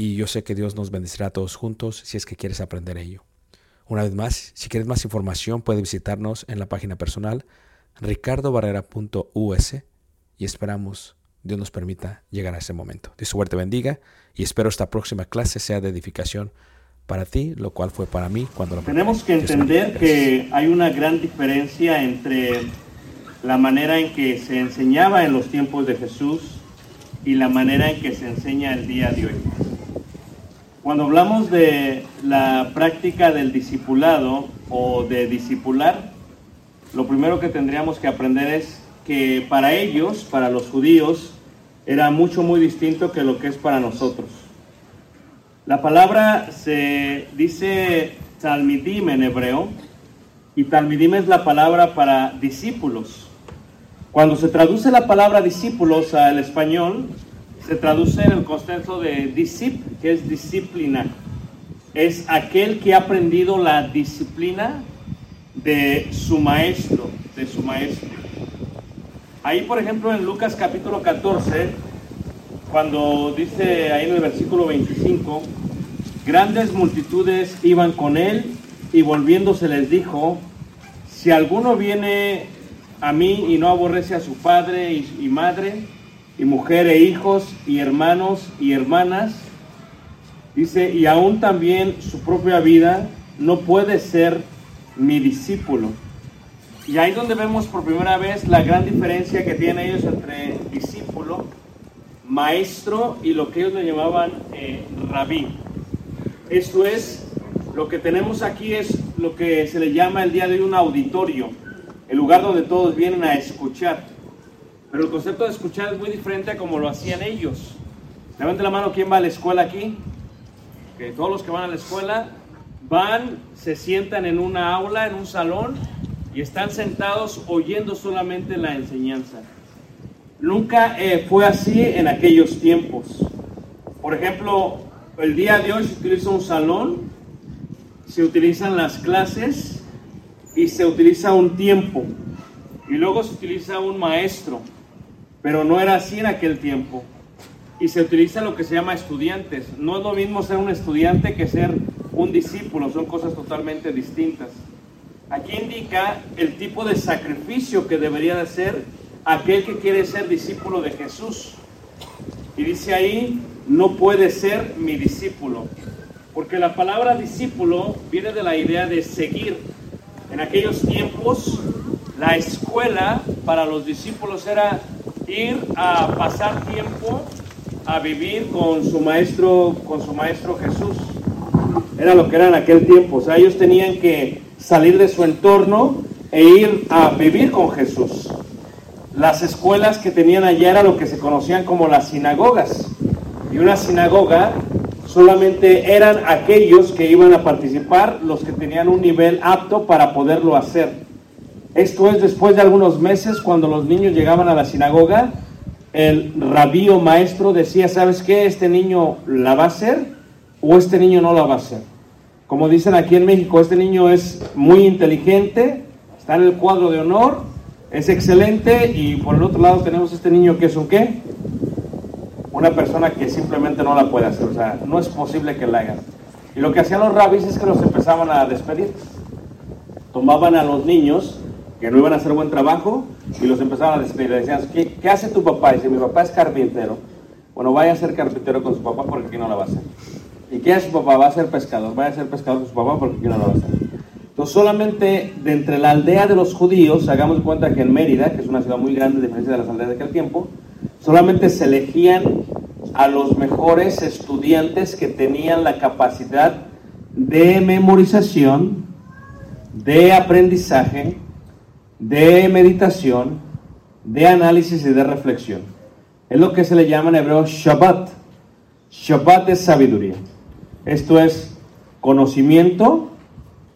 y yo sé que Dios nos bendecirá a todos juntos si es que quieres aprender ello. Una vez más, si quieres más información, puedes visitarnos en la página personal ricardobarrera.us y esperamos Dios nos permita llegar a ese momento. Dios suerte bendiga y espero esta próxima clase sea de edificación para ti, lo cual fue para mí cuando lo Tenemos que entender que hay una gran diferencia entre la manera en que se enseñaba en los tiempos de Jesús y la manera en que se enseña el día de hoy. Cuando hablamos de la práctica del discipulado o de discipular, lo primero que tendríamos que aprender es que para ellos, para los judíos, era mucho muy distinto que lo que es para nosotros. La palabra se dice talmidim en hebreo y talmidim es la palabra para discípulos. Cuando se traduce la palabra discípulos al español, se traduce en el concepto de discip, que es disciplina. Es aquel que ha aprendido la disciplina de su maestro, de su maestro. Ahí, por ejemplo, en Lucas capítulo 14, cuando dice ahí en el versículo 25, grandes multitudes iban con él y volviéndose les dijo, si alguno viene a mí y no aborrece a su padre y madre, y mujer e hijos, y hermanos y hermanas, Dice, y aún también su propia vida no puede ser mi discípulo. Y ahí donde vemos por primera vez la gran diferencia que tienen ellos entre discípulo, maestro y lo que ellos le llamaban eh, rabí. Esto es, lo que tenemos aquí es lo que se le llama el día de hoy un auditorio, el lugar donde todos vienen a escuchar. Pero el concepto de escuchar es muy diferente a como lo hacían ellos. Levante la mano, ¿quién va a la escuela aquí? Que todos los que van a la escuela van, se sientan en una aula, en un salón, y están sentados oyendo solamente la enseñanza. Nunca eh, fue así en aquellos tiempos. Por ejemplo, el día de hoy se utiliza un salón, se utilizan las clases y se utiliza un tiempo. Y luego se utiliza un maestro. Pero no era así en aquel tiempo. Y se utiliza lo que se llama estudiantes. No es lo mismo ser un estudiante que ser un discípulo. Son cosas totalmente distintas. Aquí indica el tipo de sacrificio que debería de ser aquel que quiere ser discípulo de Jesús. Y dice ahí, no puede ser mi discípulo. Porque la palabra discípulo viene de la idea de seguir. En aquellos tiempos, la escuela para los discípulos era ir a pasar tiempo a vivir con su maestro, con su maestro Jesús. Era lo que era en aquel tiempo. O sea, ellos tenían que salir de su entorno e ir a vivir con Jesús. Las escuelas que tenían allá era lo que se conocían como las sinagogas. Y una sinagoga solamente eran aquellos que iban a participar, los que tenían un nivel apto para poderlo hacer. Esto es después de algunos meses, cuando los niños llegaban a la sinagoga, el rabí maestro decía, ¿sabes qué? ¿Este niño la va a hacer o este niño no la va a hacer? Como dicen aquí en México, este niño es muy inteligente, está en el cuadro de honor, es excelente y por el otro lado tenemos este niño que es un qué? Una persona que simplemente no la puede hacer, o sea, no es posible que la hagan. Y lo que hacían los rabis es que los empezaban a despedir. Tomaban a los niños que no iban a hacer buen trabajo y los empezaban a despedir. Decían, ¿qué, ¿qué, hace tu papá? Y dice, mi papá es carpintero. Bueno, vaya a ser carpintero con su papá porque aquí no la va a hacer. ¿Y qué hace su papá? Va a ser pescador. Vaya a ser pescador con su papá porque aquí no la va a hacer. Entonces, solamente de entre la aldea de los judíos, hagamos cuenta que en Mérida, que es una ciudad muy grande, a diferencia de las aldeas de aquel tiempo, solamente se elegían a los mejores estudiantes que tenían la capacidad de memorización, de aprendizaje, de meditación, de análisis y de reflexión. Es lo que se le llama en hebreo Shabbat. Shabbat es sabiduría. Esto es conocimiento,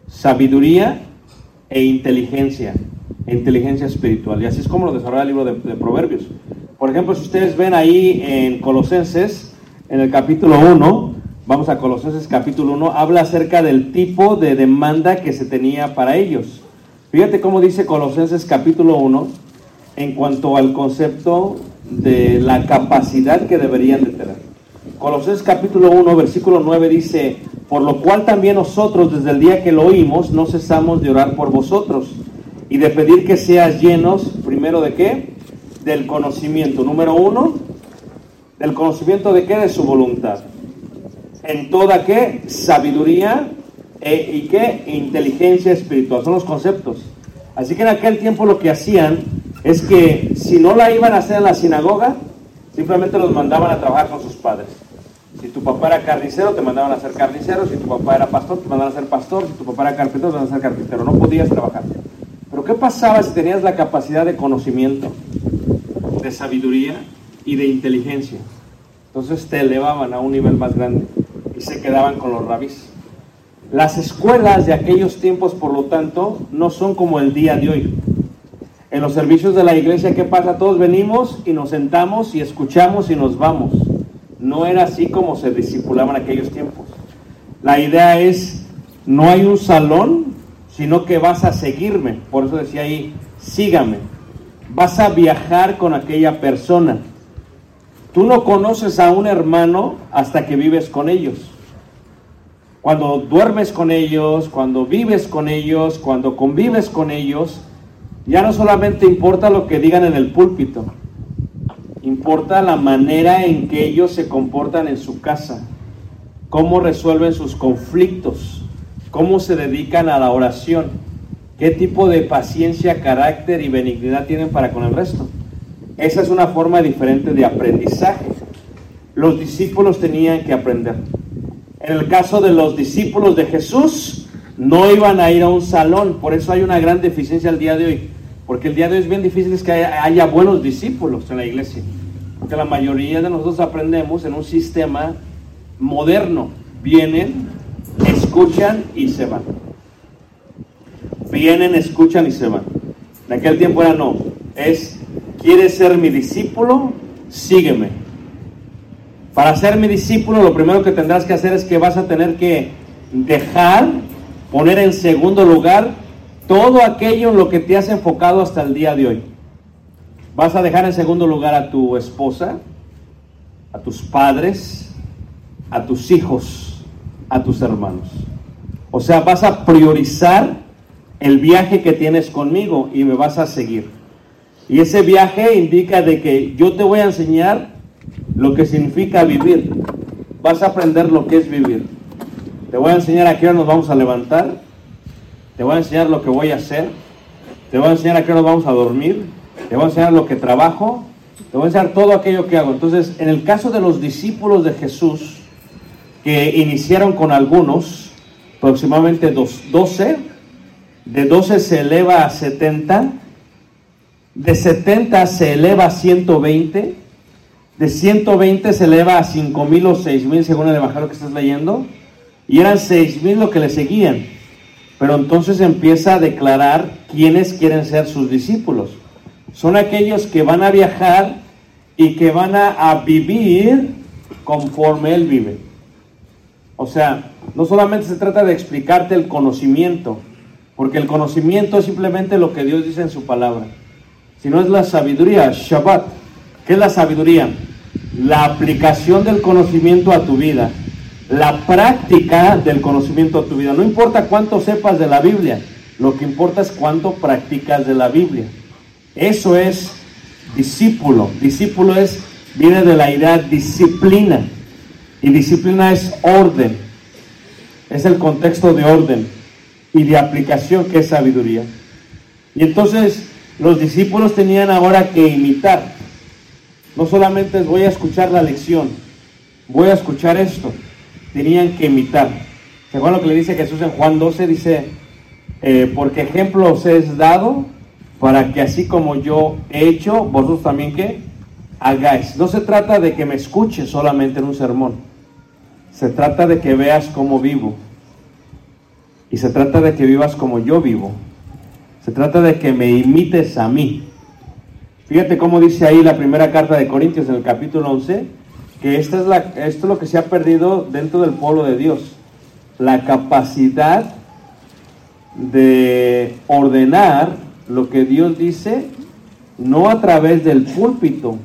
sabiduría e inteligencia, inteligencia espiritual. Y así es como lo desarrolla el libro de, de, Proverbios. Por ejemplo, si ustedes ven ahí en Colosenses, en el capítulo 1, vamos a Colosenses capítulo 1, habla acerca del tipo de demanda que se tenía para ellos. Fíjate cómo dice Colosenses capítulo 1 en cuanto al concepto de la capacidad que deberían de tener. Colosenses capítulo 1, versículo 9 dice, por lo cual también nosotros desde el día que lo oímos no cesamos de orar por vosotros y de pedir que seas llenos, primero de qué? Del conocimiento. Número uno, del conocimiento de qué? De su voluntad. En toda qué? Sabiduría e, y qué? Inteligencia espiritual. Son los conceptos. Así que en aquel tiempo lo que hacían es que si no la iban a hacer en la sinagoga, simplemente los mandaban a trabajar con sus padres. Si tu papá era carnicero, te mandaban a ser carnicero. Si tu papá era pastor, te mandaban a ser pastor. Si tu papá era carpintero, te mandaban a ser carpintero. No podías trabajar. Pero ¿qué pasaba si tenías la capacidad de conocimiento, de sabiduría y de inteligencia? Entonces te elevaban a un nivel más grande y se quedaban con los rabis. Las escuelas de aquellos tiempos, por lo tanto, no son como el día de hoy. En los servicios de la iglesia, ¿qué pasa? Todos venimos y nos sentamos y escuchamos y nos vamos. No era así como se discipulaban aquellos tiempos. La idea es, no hay un salón, sino que vas a seguirme. Por eso decía ahí, sígame. Vas a viajar con aquella persona. Tú no conoces a un hermano hasta que vives con ellos. Cuando duermes con ellos, cuando vives con ellos, cuando convives con ellos, ya no solamente importa lo que digan en el púlpito, importa la manera en que ellos se comportan en su casa, cómo resuelven sus conflictos, cómo se dedican a la oración, qué tipo de paciencia, carácter y benignidad tienen para con el resto. Esa es una forma diferente de aprendizaje. Los discípulos tenían que aprender. En el caso de los discípulos de Jesús, no iban a ir a un salón, por eso hay una gran deficiencia el día de hoy, porque el día de hoy es bien difícil que haya, haya buenos discípulos en la iglesia, porque la mayoría de nosotros aprendemos en un sistema moderno, vienen, escuchan y se van. Vienen, escuchan y se van. En aquel tiempo era no, es, ¿quieres ser mi discípulo? Sígueme. Para ser mi discípulo, lo primero que tendrás que hacer es que vas a tener que dejar, poner en segundo lugar todo aquello en lo que te has enfocado hasta el día de hoy. Vas a dejar en segundo lugar a tu esposa, a tus padres, a tus hijos, a tus hermanos. O sea, vas a priorizar el viaje que tienes conmigo y me vas a seguir. Y ese viaje indica de que yo te voy a enseñar lo que significa vivir. Vas a aprender lo que es vivir. Te voy a enseñar a qué hora nos vamos a levantar. Te voy a enseñar lo que voy a hacer. Te voy a enseñar a qué hora nos vamos a dormir. Te voy a enseñar lo que trabajo. Te voy a enseñar todo aquello que hago. Entonces, en el caso de los discípulos de Jesús, que iniciaron con algunos, aproximadamente 12, de 12 se eleva a 70, de 70 se eleva a 120, de 120 se eleva a 5000 o 6000 según el evangelio que estás leyendo, y eran 6000 lo que le seguían. Pero entonces empieza a declarar quiénes quieren ser sus discípulos. Son aquellos que van a viajar y que van a, a vivir conforme Él vive. O sea, no solamente se trata de explicarte el conocimiento, porque el conocimiento es simplemente lo que Dios dice en su palabra, sino es la sabiduría, Shabbat. ¿Qué es la sabiduría? La aplicación del conocimiento a tu vida, la práctica del conocimiento a tu vida. No importa cuánto sepas de la Biblia, lo que importa es cuánto practicas de la Biblia. Eso es discípulo. Discípulo es, viene de la idea disciplina. Y disciplina es orden. Es el contexto de orden y de aplicación que es sabiduría. Y entonces los discípulos tenían ahora que imitar. No solamente voy a escuchar la lección, voy a escuchar esto. Tenían que imitar. ¿Se acuerdan lo que le dice Jesús en Juan 12? Dice, eh, porque ejemplo os es dado para que así como yo he hecho, vosotros también que hagáis. No se trata de que me escuches solamente en un sermón. Se trata de que veas cómo vivo. Y se trata de que vivas como yo vivo. Se trata de que me imites a mí. Fíjate cómo dice ahí la primera carta de Corintios en el capítulo 11, que esta es la, esto es lo que se ha perdido dentro del pueblo de Dios. La capacidad de ordenar lo que Dios dice, no a través del púlpito,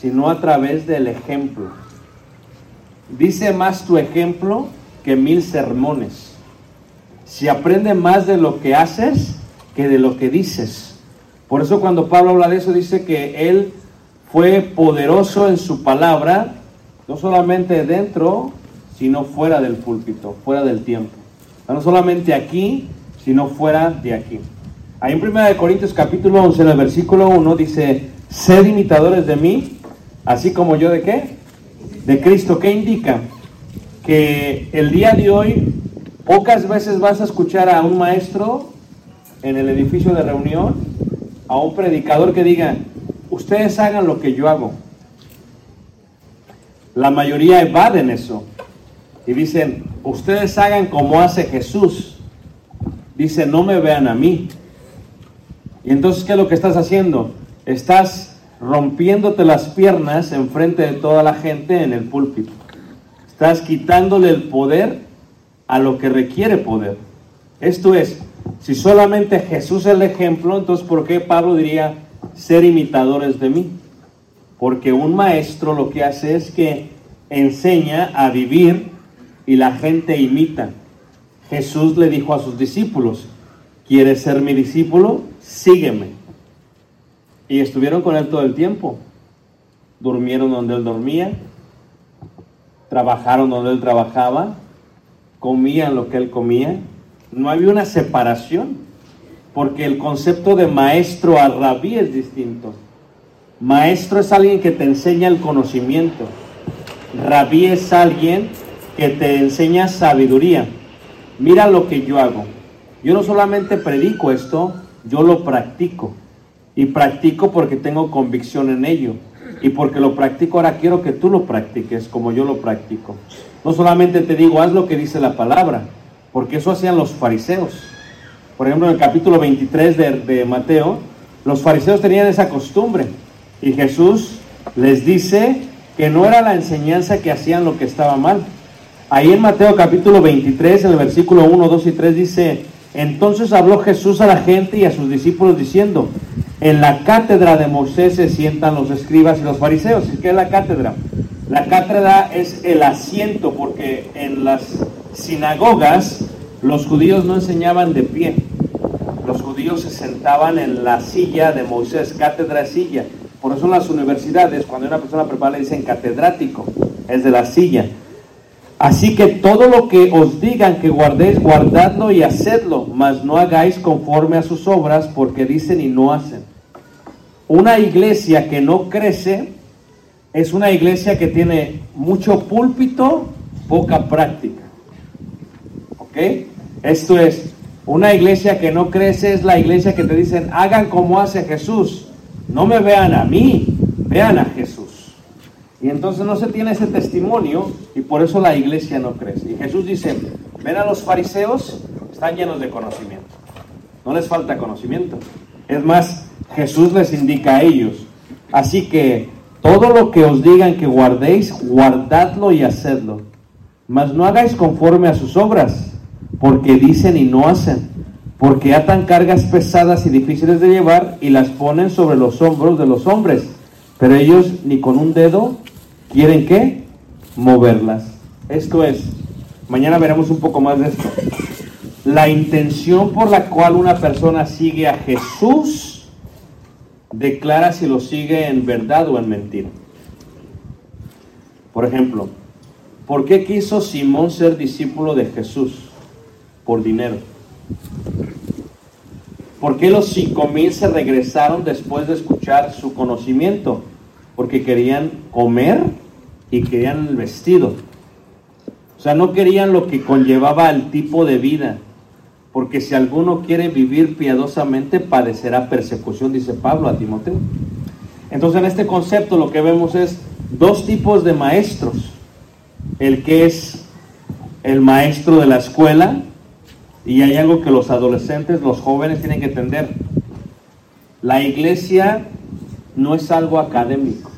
sino a través del ejemplo. Dice más tu ejemplo que mil sermones. Se aprende más de lo que haces que de lo que dices. Por eso cuando Pablo habla de eso dice que él fue poderoso en su palabra, no solamente dentro, sino fuera del púlpito, fuera del tiempo. No solamente aquí, sino fuera de aquí. Ahí en 1 Corintios capítulo 11, en el versículo 1, dice, sed imitadores de mí, así como yo de qué? De Cristo. ¿Qué indica? Que el día de hoy pocas veces vas a escuchar a un maestro en el edificio de reunión, a un predicador que diga, ustedes hagan lo que yo hago. La mayoría evaden eso y dicen, ustedes hagan como hace Jesús. Dice, no me vean a mí. Y entonces, ¿qué es lo que estás haciendo? Estás rompiéndote las piernas en frente de toda la gente en el púlpito. Estás quitándole el poder a lo que requiere poder. Esto es, si solamente Jesús es el ejemplo, entonces ¿por qué Pablo diría ser imitadores de mí? Porque un maestro lo que hace es que enseña a vivir y la gente imita. Jesús le dijo a sus discípulos, ¿quieres ser mi discípulo? Sígueme. Y estuvieron con él todo el tiempo. Durmieron donde él dormía, trabajaron donde él trabajaba, comían lo que él comía. No había una separación, porque el concepto de maestro a rabí es distinto. Maestro es alguien que te enseña el conocimiento. Rabí es alguien que te enseña sabiduría. Mira lo que yo hago. Yo no solamente predico esto, yo lo practico. Y practico porque tengo convicción en ello. Y porque lo practico, ahora quiero que tú lo practiques como yo lo practico. No solamente te digo, haz lo que dice la palabra, porque eso hacían los fariseos. Por ejemplo, en el capítulo 23 de, Mateo, los fariseos tenían esa costumbre. Y Jesús les dice que no era la enseñanza que hacían lo que estaba mal. Ahí en Mateo capítulo 23, en el versículo 1, 2 y 3 dice, entonces habló Jesús a la gente y a sus discípulos diciendo, en la cátedra de Moisés se sientan los escribas y los fariseos. ¿Y qué es la cátedra? La cátedra es el asiento porque en las sinagogas los judíos no enseñaban de pie. Los judíos se sentaban en la silla de Moisés, cátedra silla. Por eso en las universidades, cuando una persona prepara, le dicen catedrático, es de la silla. Así que todo lo que os digan que guardéis, guardadlo y hacedlo, mas no hagáis conforme a sus obras, porque dicen y no hacen. Una iglesia que no crece es una iglesia que tiene mucho púlpito, poca práctica. Esto es, una iglesia que no crece es la iglesia que te dicen, hagan como hace Jesús. No me vean a mí, vean a Jesús. Y entonces no se tiene ese testimonio y por eso la iglesia no crece. Y Jesús dice, ven a los fariseos, están llenos de conocimiento. No les falta conocimiento. Es más, Jesús les indica a ellos. Así que todo lo que os digan que guardéis, guardadlo y hacedlo. Mas no hagáis conforme a sus obras, porque dicen y no hacen. Porque atan cargas pesadas y difíciles de llevar y las ponen sobre los hombros de los hombres. Pero ellos ni con un dedo quieren qué? Moverlas. Esto es, mañana veremos un poco más de esto. La intención por la cual una persona sigue a Jesús declara si lo sigue en verdad o en mentira. Por ejemplo, ¿por qué quiso Simón ser discípulo de Jesús? Por dinero. ¿Por qué los cinco mil se regresaron después de escuchar su conocimiento? Porque querían comer y querían el vestido. O sea, no querían lo que conllevaba el tipo de vida. Porque si alguno quiere vivir piadosamente, padecerá persecución, dice Pablo a Timoteo. Entonces, en este concepto lo que vemos es dos tipos de maestros. El que es el maestro de la escuela, y hay algo que los adolescentes, los jóvenes tienen que entender. La iglesia no es algo académico.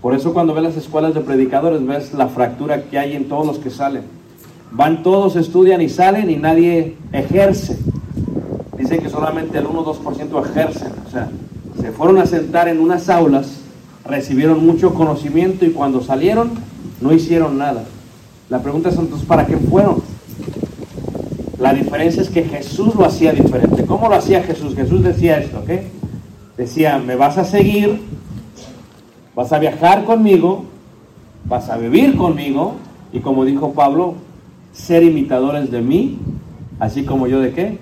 Por eso cuando ves las escuelas de predicadores ves la fractura que hay en todos los que salen. Van todos, estudian y salen y nadie ejerce. Dicen que solamente el 1 o 2% ejercen. O sea, se fueron a sentar en unas aulas, recibieron mucho conocimiento y cuando salieron no hicieron nada. La pregunta es entonces, ¿para qué fueron? La diferencia es que Jesús lo hacía diferente. ¿Cómo lo hacía Jesús? Jesús decía esto, ¿ok? Decía, me vas a seguir, vas a viajar conmigo, vas a vivir conmigo, y como dijo Pablo, ser imitadores de mí, así como yo de qué?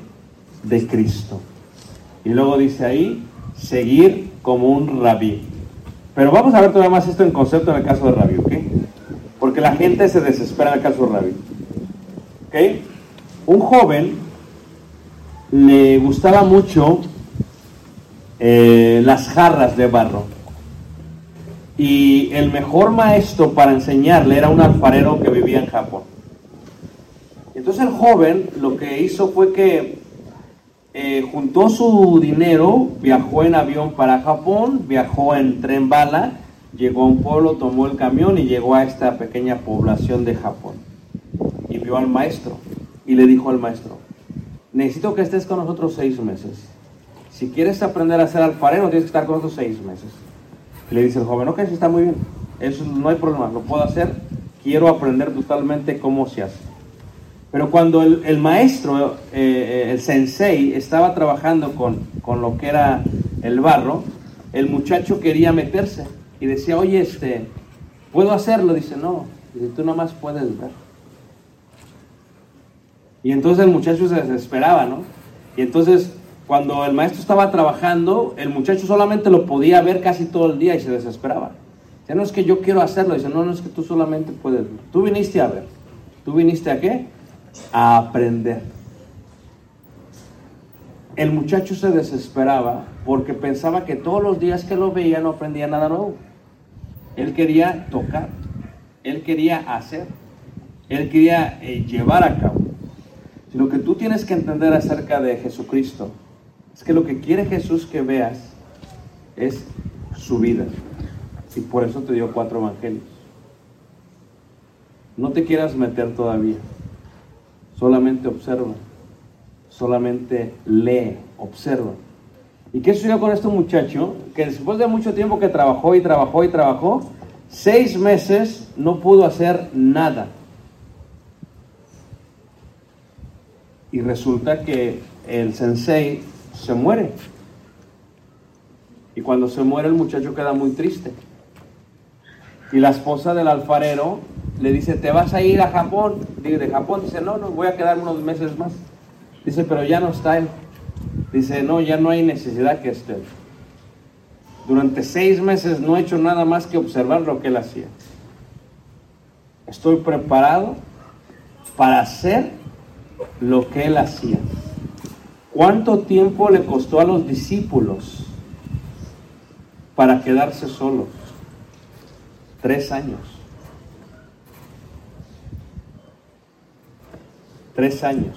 De Cristo. Y luego dice ahí, seguir como un rabí. Pero vamos a ver todavía más esto en concepto en el caso de rabí, ¿ok? Porque la gente se desespera en el caso de rabí. ¿Ok? Un joven le gustaba mucho eh, las jarras de barro. Y el mejor maestro para enseñarle era un alfarero que vivía en Japón. Entonces el joven lo que hizo fue que eh, juntó su dinero, viajó en avión para Japón, viajó en tren bala, llegó a un pueblo, tomó el camión y llegó a esta pequeña población de Japón. Y vio al maestro y le dijo al maestro, necesito que estés con nosotros seis meses. Si quieres aprender a ser alfarero, tienes que estar con nosotros seis meses. Le dice el joven, ok, sí está muy bien, eso no hay problema, lo puedo hacer, quiero aprender totalmente cómo se hace. Pero cuando el, el maestro, eh, el sensei, estaba trabajando con, con lo que era el barro, el muchacho quería meterse y decía, oye, este, ¿puedo hacerlo? Dice, no, Dice, tú nomás puedes ver. Y entonces el muchacho se desesperaba, ¿no? Y entonces cuando el maestro estaba trabajando, el muchacho solamente lo podía ver casi todo el día y se desesperaba. Dice, no es que yo quiero hacerlo. Dice, no, no es que tú solamente puedes. Tú viniste a ver. ¿Tú viniste a qué? A aprender. El muchacho se desesperaba porque pensaba que todos los días que lo veía no aprendía nada nuevo. Él quería tocar, él quería hacer, él quería eh, llevar a cabo. Lo que tú tienes que entender acerca de Jesucristo es que lo que quiere Jesús que veas es su vida. Y por eso te dio cuatro evangelios. No te quieras meter todavía. Solamente observa. Solamente lee, observa. ¿Y qué sucedió con este muchacho? Que después de mucho tiempo que trabajó y trabajó y trabajó, seis meses no pudo hacer nada. Y resulta que el sensei se muere. Y cuando se muere el muchacho queda muy triste. Y la esposa del alfarero le dice, ¿te vas a ir a Japón? Dice, de Japón, dice, no, no, voy a quedar unos meses más. Dice, pero ya no está él. Dice, no, ya no hay necesidad que esté. Durante seis meses no he hecho nada más que observar lo que él hacía. Estoy preparado para hacer lo que él hacía. ¿Cuánto tiempo le costó a los discípulos para quedarse solos? Tres años. Tres años.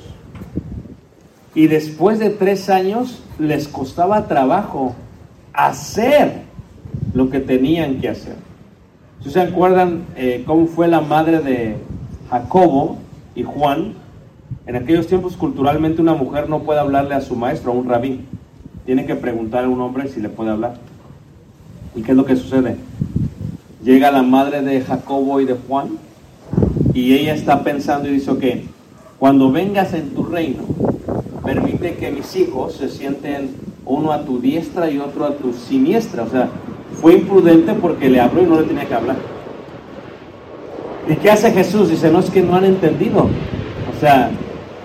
Y después de tres años les costaba trabajo hacer lo que tenían que hacer. Si se acuerdan eh, cómo fue la madre de Jacobo y Juan, en aquellos tiempos culturalmente una mujer no puede hablarle a su maestro, a un rabí. Tiene que preguntar a un hombre si le puede hablar. ¿Y qué es lo que sucede? Llega la madre de Jacobo y de Juan y ella está pensando y dice, ok, cuando vengas en tu reino, permite que mis hijos se sienten uno a tu diestra y otro a tu siniestra. O sea, fue imprudente porque le habló y no le tenía que hablar. ¿Y qué hace Jesús? Dice, no es que no han entendido. O sea,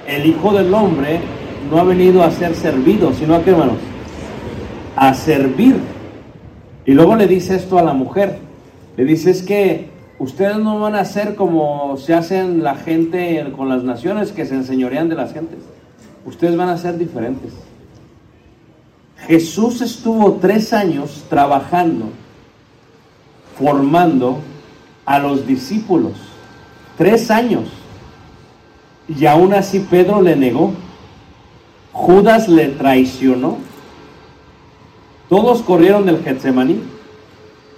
el Hijo del Hombre no ha venido a ser servido, sino a qué hermanos? A servir. Y luego le dice esto a la mujer. Le dice, es que ustedes no van a ser como se hacen la gente con las naciones que se enseñorean de las gentes. Ustedes van a ser diferentes. Jesús estuvo tres años trabajando, formando a los discípulos. Tres años. Y aún así Pedro le negó. Judas le traicionó. Todos corrieron del Getsemaní.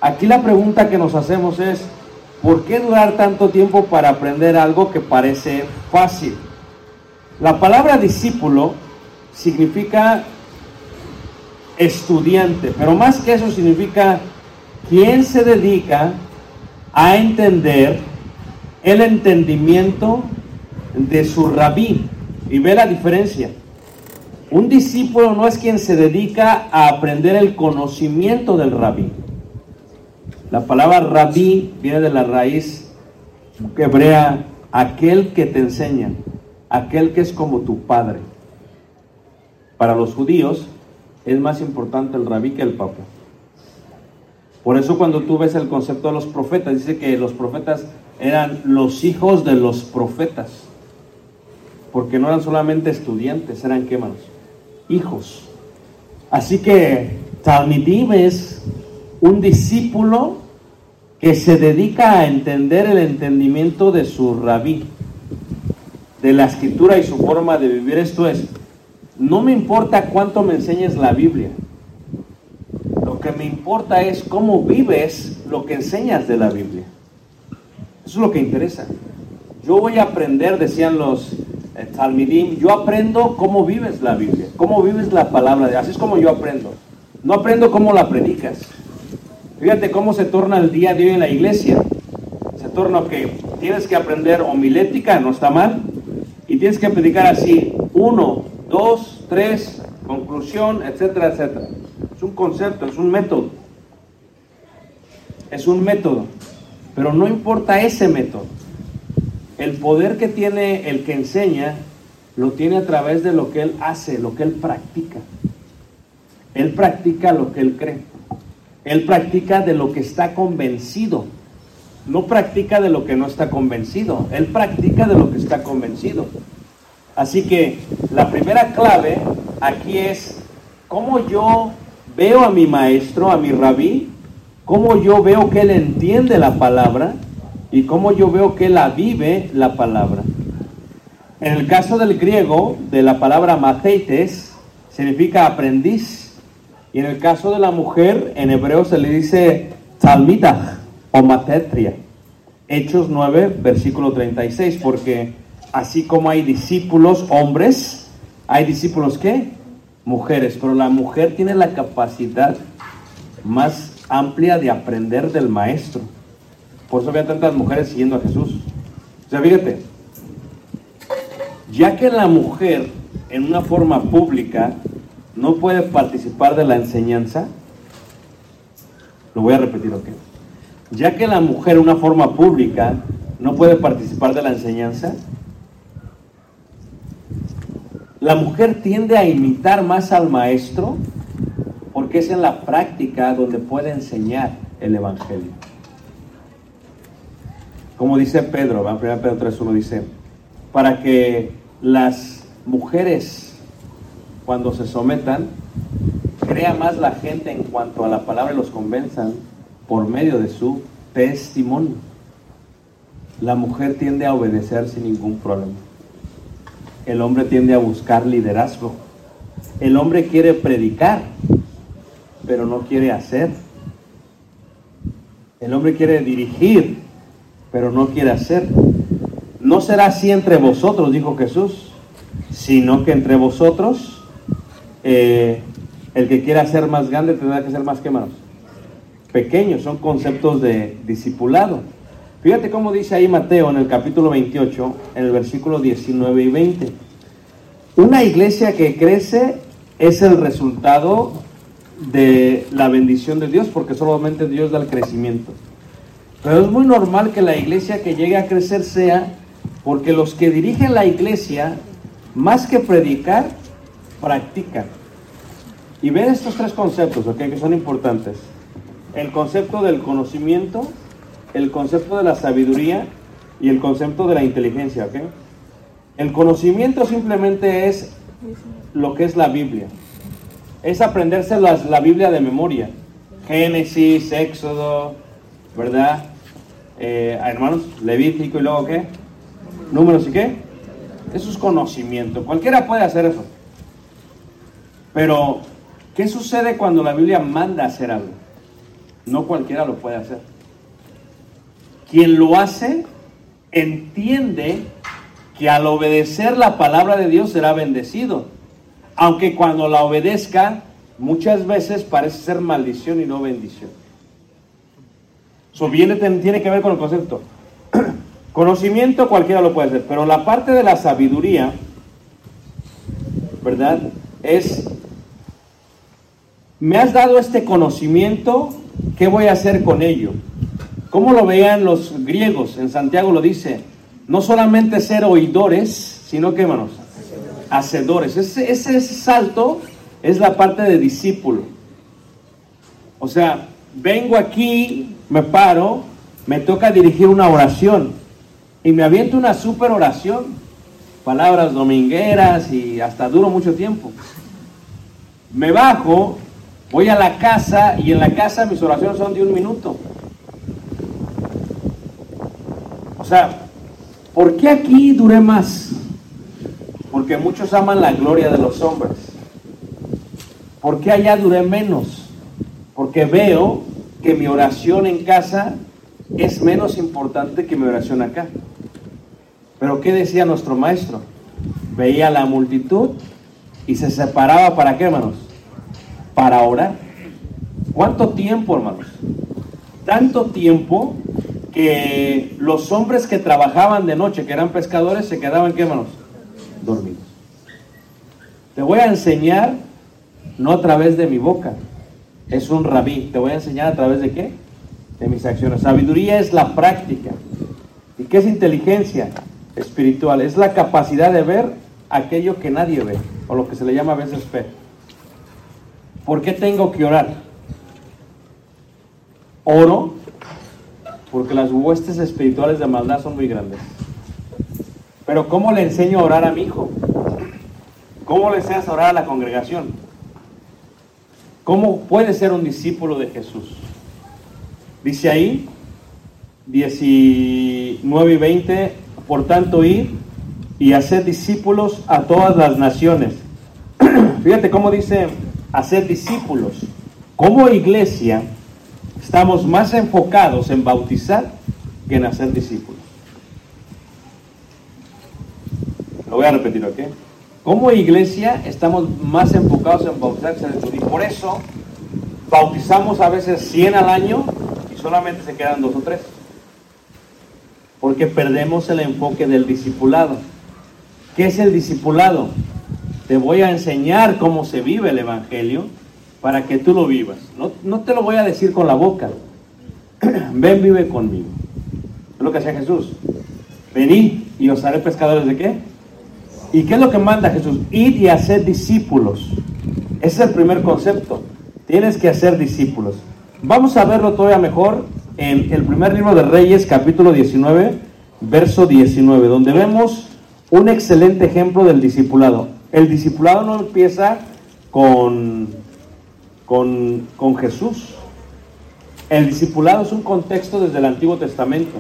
Aquí la pregunta que nos hacemos es, ¿por qué durar tanto tiempo para aprender algo que parece fácil? La palabra discípulo significa estudiante, pero más que eso significa quien se dedica a entender el entendimiento de su rabí. Y ve la diferencia. Un discípulo no es quien se dedica a aprender el conocimiento del rabí. La palabra rabí viene de la raíz hebrea, aquel que te enseña, aquel que es como tu padre. Para los judíos es más importante el rabí que el papa. Por eso cuando tú ves el concepto de los profetas, dice que los profetas eran los hijos de los profetas. Porque no eran solamente estudiantes, eran qué manos? Hijos. Así que Talmidim es un discípulo que se dedica a entender el entendimiento de su rabí, de la escritura y su forma de vivir. Esto es, no me importa cuánto me enseñes la Biblia. Lo que me importa es cómo vives lo que enseñas de la Biblia. Eso es lo que interesa. Yo voy a aprender, decían los yo aprendo cómo vives la Biblia, cómo vives la palabra de Así es como yo aprendo. No aprendo cómo la predicas. Fíjate cómo se torna el día de hoy en la iglesia. Se torna que tienes que aprender homilética, no está mal, y tienes que predicar así, uno, dos, tres, conclusión, etcétera, etcétera. Es un concepto, es un método. Es un método. Pero no importa ese método. El poder que tiene el que enseña lo tiene a través de lo que él hace, lo que él practica. Él practica lo que él cree. Él practica de lo que está convencido. No practica de lo que no está convencido. Él practica de lo que está convencido. Así que la primera clave aquí es cómo yo veo a mi maestro, a mi rabí, cómo yo veo que él entiende la palabra y cómo yo veo que la vive la palabra. En el caso del griego, de la palabra mateites, significa aprendiz. Y en el caso de la mujer, en hebreo se le dice talmidah o matetria. Hechos 9, versículo 36, porque así como hay discípulos hombres, hay discípulos qué? Mujeres, pero la mujer tiene la capacidad más amplia de aprender del maestro. Por eso había tantas mujeres siguiendo a Jesús. O sea, fíjate, ya que la mujer en una forma pública no puede participar de la enseñanza, lo voy a repetir, ¿ok? Ya que la mujer en una forma pública no puede participar de la enseñanza, la mujer tiende a imitar más al maestro porque es en la práctica donde puede enseñar el Evangelio. Como dice Pedro, ¿va? 1 Pedro 3.1 dice, para que las mujeres cuando se sometan, crea más la gente en cuanto a la palabra y los convenzan por medio de su testimonio. La mujer tiende a obedecer sin ningún problema. El hombre tiende a buscar liderazgo. El hombre quiere predicar, pero no quiere hacer. El hombre quiere dirigir, pero no quiere hacer. No será así entre vosotros, dijo Jesús, sino que entre vosotros eh, el que quiera ser más grande tendrá que ser más que manos. Pequeños, son conceptos de discipulado. Fíjate cómo dice ahí Mateo en el capítulo 28, en el versículo 19 y 20. Una iglesia que crece es el resultado de la bendición de Dios, porque solamente Dios da el crecimiento. Pero es muy normal que la iglesia que llegue a crecer sea porque los que dirigen la iglesia, más que predicar, practican. Y ven estos tres conceptos, ¿ok? Que son importantes. El concepto del conocimiento, el concepto de la sabiduría y el concepto de la inteligencia, ¿ok? El conocimiento simplemente es lo que es la Biblia. Es aprenderse las- la Biblia de memoria. Génesis, Éxodo, ¿verdad? Eh, hermanos, Levítico y luego qué? Números y qué? Eso es conocimiento. Cualquiera puede hacer eso. Pero, ¿qué sucede cuando la Biblia manda hacer algo? No cualquiera lo puede hacer. Quien lo hace entiende que al obedecer la palabra de Dios será bendecido. Aunque cuando la obedezca, muchas veces parece ser maldición y no bendición. Eso viene, tiene que ver con el concepto. Conocimiento cualquiera lo puede hacer, pero la parte de la sabiduría, ¿verdad? Es, me has dado este conocimiento, ¿qué voy a hacer con ello? ¿Cómo lo veían los griegos? En Santiago lo dice, no solamente ser oidores, sino que, hermanos, hacedores. Ese, ese salto es la parte de discípulo. O sea, vengo aquí, me paro, me toca dirigir una oración y me aviento una super oración, palabras domingueras y hasta duro mucho tiempo. Me bajo, voy a la casa y en la casa mis oraciones son de un minuto. O sea, ¿por qué aquí duré más? Porque muchos aman la gloria de los hombres. ¿Por qué allá duré menos? Porque veo que mi oración en casa es menos importante que mi oración acá. Pero ¿qué decía nuestro maestro? Veía la multitud y se separaba para qué, hermanos? Para orar. ¿Cuánto tiempo, hermanos? Tanto tiempo que los hombres que trabajaban de noche, que eran pescadores, se quedaban, ¿qué, hermanos? Dormidos. Te voy a enseñar no a través de mi boca, es un rabí. Te voy a enseñar a través de qué? de mis acciones. Sabiduría es la práctica. ¿Y qué es inteligencia espiritual? Es la capacidad de ver aquello que nadie ve, o lo que se le llama a veces fe. ¿Por qué tengo que orar? Oro porque las huestes espirituales de maldad son muy grandes. Pero ¿cómo le enseño a orar a mi hijo? ¿Cómo le enseñas a orar a la congregación? ¿Cómo puede ser un discípulo de Jesús? Dice ahí, 19 y 20, por tanto ir y hacer discípulos a todas las naciones. Fíjate cómo dice hacer discípulos. Como iglesia estamos más enfocados en bautizar que en hacer discípulos. Lo voy a repetir, ¿ok? Como iglesia estamos más enfocados en bautizar. Y por eso bautizamos a veces 100 al año y solamente se quedan dos o tres. Porque perdemos el enfoque del discipulado. ¿Qué es el discipulado? Te voy a enseñar cómo se vive el Evangelio para que tú lo vivas. No, no te lo voy a decir con la boca. Ven, vive conmigo. Es lo que hacía Jesús. Venid y os haré pescadores de qué? ¿Y qué es lo que manda Jesús? Ir y hacer discípulos. Ese es el primer concepto. Tienes que hacer discípulos. Vamos a verlo todavía mejor en el primer libro de Reyes, capítulo 19, verso 19, donde vemos un excelente ejemplo del discipulado. El discipulado no empieza con, con, con Jesús. El discipulado es un contexto desde el Antiguo Testamento.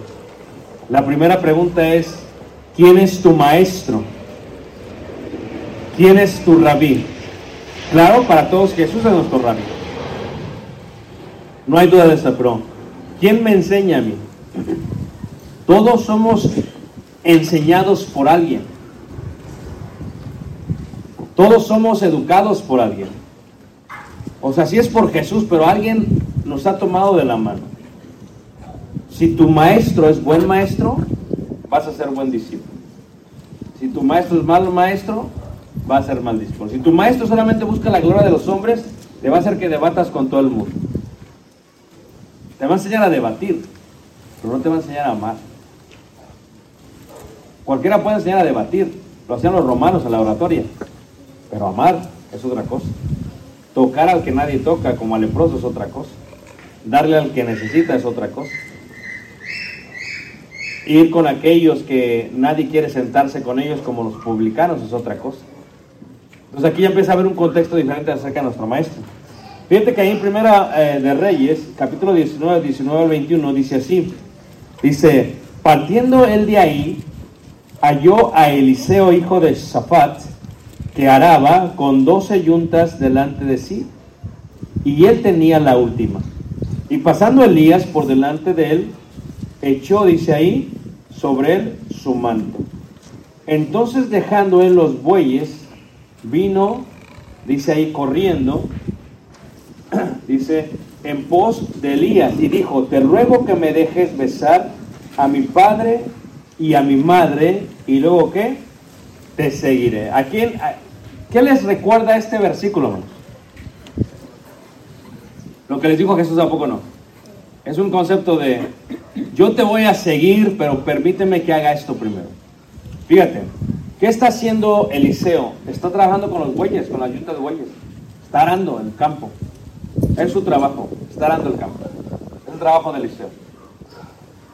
La primera pregunta es, ¿quién es tu maestro? ¿Quién es tu rabí? Claro, para todos Jesús es nuestro rabí. No hay duda de eso, pero ¿quién me enseña a mí? Todos somos enseñados por alguien. Todos somos educados por alguien. O sea, sí es por Jesús, pero alguien nos ha tomado de la mano. Si tu maestro es buen maestro, vas a ser buen discípulo. Si tu maestro es mal maestro, vas a ser mal discípulo. Si tu maestro solamente busca la gloria de los hombres, te va a hacer que debatas con todo el mundo. Te va a enseñar a debatir, pero no te va a enseñar a amar. Cualquiera puede enseñar a debatir, lo hacían los romanos en la oratoria, pero amar es otra cosa. Tocar al que nadie toca, como al leproso, es otra cosa. Darle al que necesita es otra cosa. Ir con aquellos que nadie quiere sentarse con ellos, como los publicanos, es otra cosa. Entonces aquí ya empieza a haber un contexto diferente acerca de nuestro maestro. Fíjate que ahí en Primera eh, de Reyes, capítulo 19, 19 al 21, dice así. Dice, partiendo él de ahí, halló a Eliseo, hijo de Safat, que araba con doce yuntas delante de sí, y él tenía la última. Y pasando Elías por delante de él, echó, dice ahí, sobre él su manto. Entonces dejando él los bueyes, vino, dice ahí, corriendo, dice, en pos de Elías, y dijo, te ruego que me dejes besar a mi padre y a mi madre, y luego qué, te seguiré. ¿A quién, ¿Qué les recuerda este versículo? Lo que les dijo Jesús a poco no. Es un concepto de, yo te voy a seguir, pero permíteme que haga esto primero. Fíjate, ¿qué está haciendo Eliseo? Está trabajando con los bueyes, con las yuntas de bueyes. Está arando el campo. Es su trabajo, está arando el campo. Es el trabajo de Eliseo.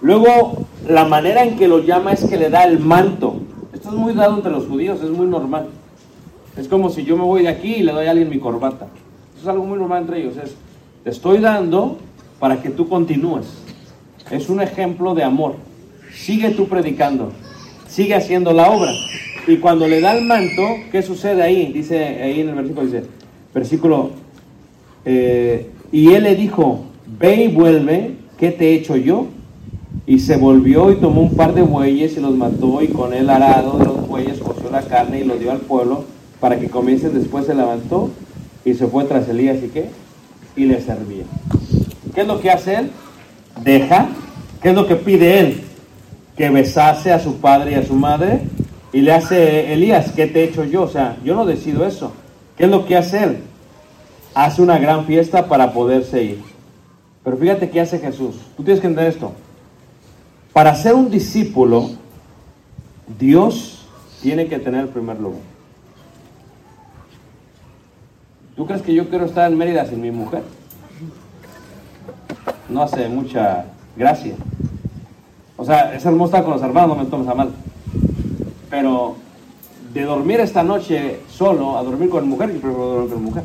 Luego, la manera en que lo llama es que le da el manto. Esto es muy dado entre los judíos, es muy normal. Es como si yo me voy de aquí y le doy a alguien mi corbata. Eso es algo muy normal entre ellos. Es, te estoy dando para que tú continúes. Es un ejemplo de amor. Sigue tú predicando. Sigue haciendo la obra. Y cuando le da el manto, ¿qué sucede ahí? Dice ahí en el versículo, dice, versículo, eh, y él le dijo, ve y vuelve, ¿qué te he hecho yo? Y se volvió y tomó un par de bueyes y los mató y con el arado de los bueyes coció la carne y lo dio al pueblo para que comiesen. Después se levantó y se fue tras Elías y qué? Y le servía. ¿Qué es lo que hace él? Deja. ¿Qué es lo que pide él? Que besase a su padre y a su madre. Y le hace Elías, ¿qué te he hecho yo? O sea, yo no decido eso. ¿Qué es lo que hace él? Hace una gran fiesta para poderse ir. Pero fíjate qué hace Jesús. Tú tienes que entender esto. Para ser un discípulo, Dios tiene que tener el primer lugar. ¿Tú crees que yo quiero estar en Mérida sin mi mujer? No hace mucha gracia. O sea, es hermoso estar con los hermanos, no me tomes a mal. Pero de dormir esta noche solo a dormir con mujer, yo prefiero dormir con mujer.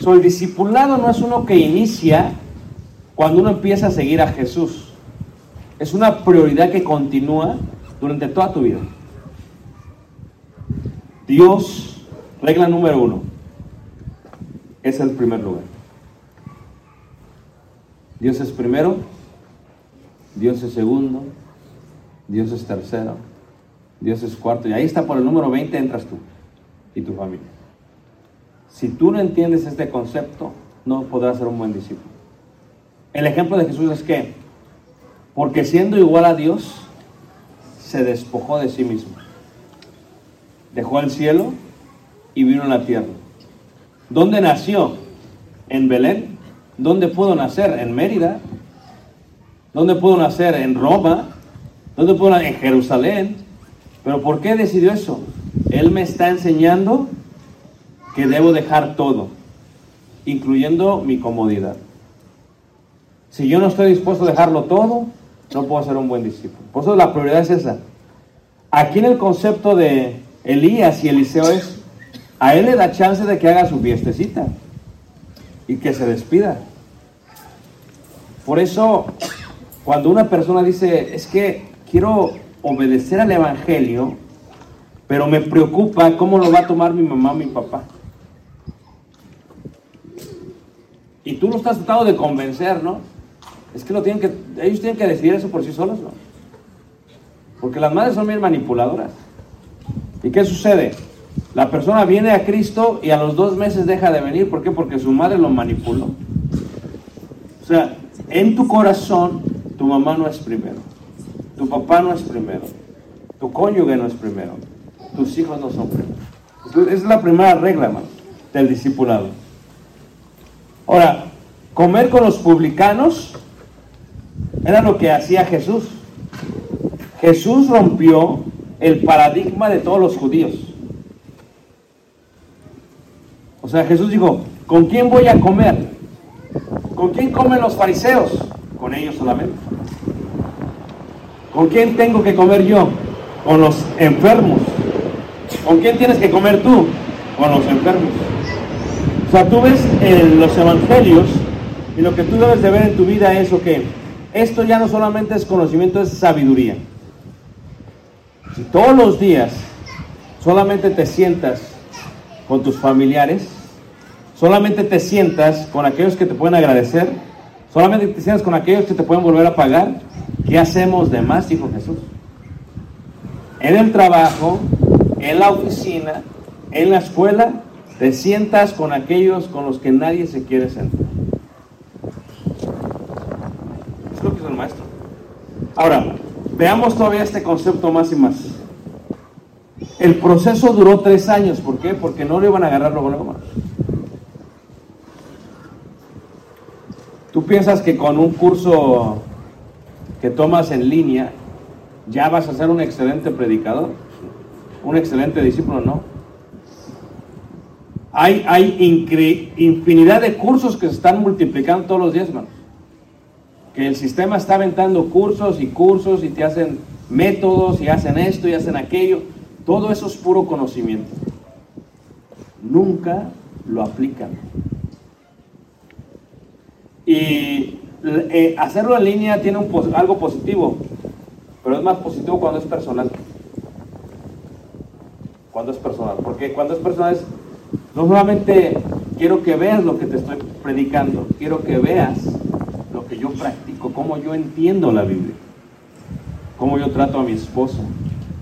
So, el discipulado no es uno que inicia cuando uno empieza a seguir a Jesús. Es una prioridad que continúa durante toda tu vida. Dios, regla número uno, es el primer lugar. Dios es primero, Dios es segundo, Dios es tercero, Dios es cuarto. Y ahí está por el número 20 entras tú y tu familia. Si tú no entiendes este concepto, no podrás ser un buen discípulo. El ejemplo de Jesús es que, porque siendo igual a Dios, se despojó de sí mismo. Dejó el cielo y vino a la tierra. ¿Dónde nació? En Belén. ¿Dónde pudo nacer? En Mérida. ¿Dónde pudo nacer? En Roma. ¿Dónde pudo nacer? En Jerusalén. Pero ¿por qué decidió eso? Él me está enseñando que debo dejar todo, incluyendo mi comodidad. Si yo no estoy dispuesto a dejarlo todo, no puedo ser un buen discípulo. Por eso la prioridad es esa. Aquí en el concepto de Elías y Eliseo es, a él le da chance de que haga su fiestecita y que se despida. Por eso, cuando una persona dice, es que quiero obedecer al Evangelio, pero me preocupa cómo lo va a tomar mi mamá o mi papá. Y tú lo estás tratando de convencer, ¿no? Es que lo tienen que, ellos tienen que decidir eso por sí solos, ¿no? Porque las madres son bien manipuladoras. ¿Y qué sucede? La persona viene a Cristo y a los dos meses deja de venir. ¿Por qué? Porque su madre lo manipuló. O sea, en tu corazón, tu mamá no es primero. Tu papá no es primero. Tu cónyuge no es primero. Tus hijos no son primero. Es la primera regla, del discipulado. Ahora, comer con los publicanos era lo que hacía Jesús. Jesús rompió el paradigma de todos los judíos. O sea, Jesús dijo, ¿con quién voy a comer? ¿Con quién comen los fariseos? Con ellos solamente. ¿Con quién tengo que comer yo? Con los enfermos. ¿Con quién tienes que comer tú? Con los enfermos. O sea, tú ves en los evangelios y lo que tú debes de ver en tu vida es, que esto ya no solamente es conocimiento, es sabiduría. Si todos los días solamente te sientas con tus familiares, solamente te sientas con aquellos que te pueden agradecer, solamente te sientas con aquellos que te pueden volver a pagar, ¿qué hacemos de más, dijo Jesús? En el trabajo, en la oficina, en la escuela, te sientas con aquellos con los que nadie se quiere sentar. Es lo que hizo el maestro. Ahora, veamos todavía este concepto más y más. El proceso duró tres años. ¿Por qué? Porque no lo iban a agarrar luego, luego Tú piensas que con un curso que tomas en línea ya vas a ser un excelente predicador, un excelente discípulo, no. Hay, hay infinidad de cursos que se están multiplicando todos los días, hermanos. Que el sistema está aventando cursos y cursos y te hacen métodos y hacen esto y hacen aquello. Todo eso es puro conocimiento. Nunca lo aplican. Y eh, hacerlo en línea tiene un, algo positivo, pero es más positivo cuando es personal. Cuando es personal. Porque cuando es personal es, no solamente quiero que veas lo que te estoy predicando, quiero que veas lo que yo practico, cómo yo entiendo la Biblia, cómo yo trato a mi esposa,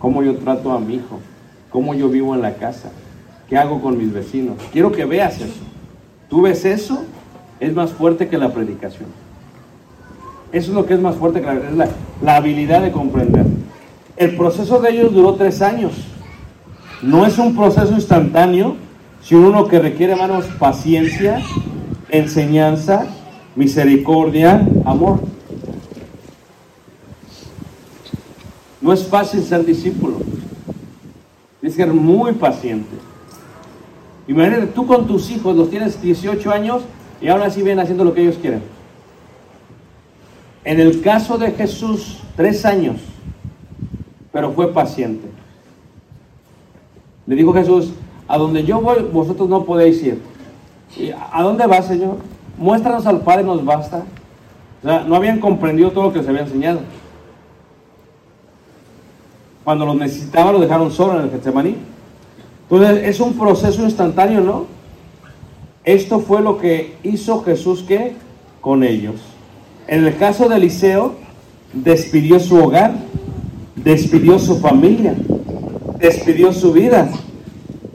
cómo yo trato a mi hijo, cómo yo vivo en la casa, qué hago con mis vecinos. Quiero que veas eso. Tú ves eso, es más fuerte que la predicación. Eso es lo que es más fuerte que la, la habilidad de comprender. El proceso de ellos duró tres años. No es un proceso instantáneo, sino uno que requiere, hermanos, paciencia, enseñanza misericordia, amor. No es fácil ser discípulo. Tienes que ser muy paciente. Imagínate, tú con tus hijos los tienes 18 años y ahora sí vienen haciendo lo que ellos quieren. En el caso de Jesús, tres años, pero fue paciente. Le dijo Jesús, a donde yo voy, vosotros no podéis ir. ¿Y ¿A dónde va, Señor? Muéstranos al Padre, nos basta. O sea, no habían comprendido todo lo que se había enseñado. Cuando los necesitaba, lo dejaron solo en el Getsemaní. Entonces, es un proceso instantáneo, ¿no? Esto fue lo que hizo Jesús que con ellos. En el caso de Eliseo, despidió su hogar, despidió su familia, despidió su vida,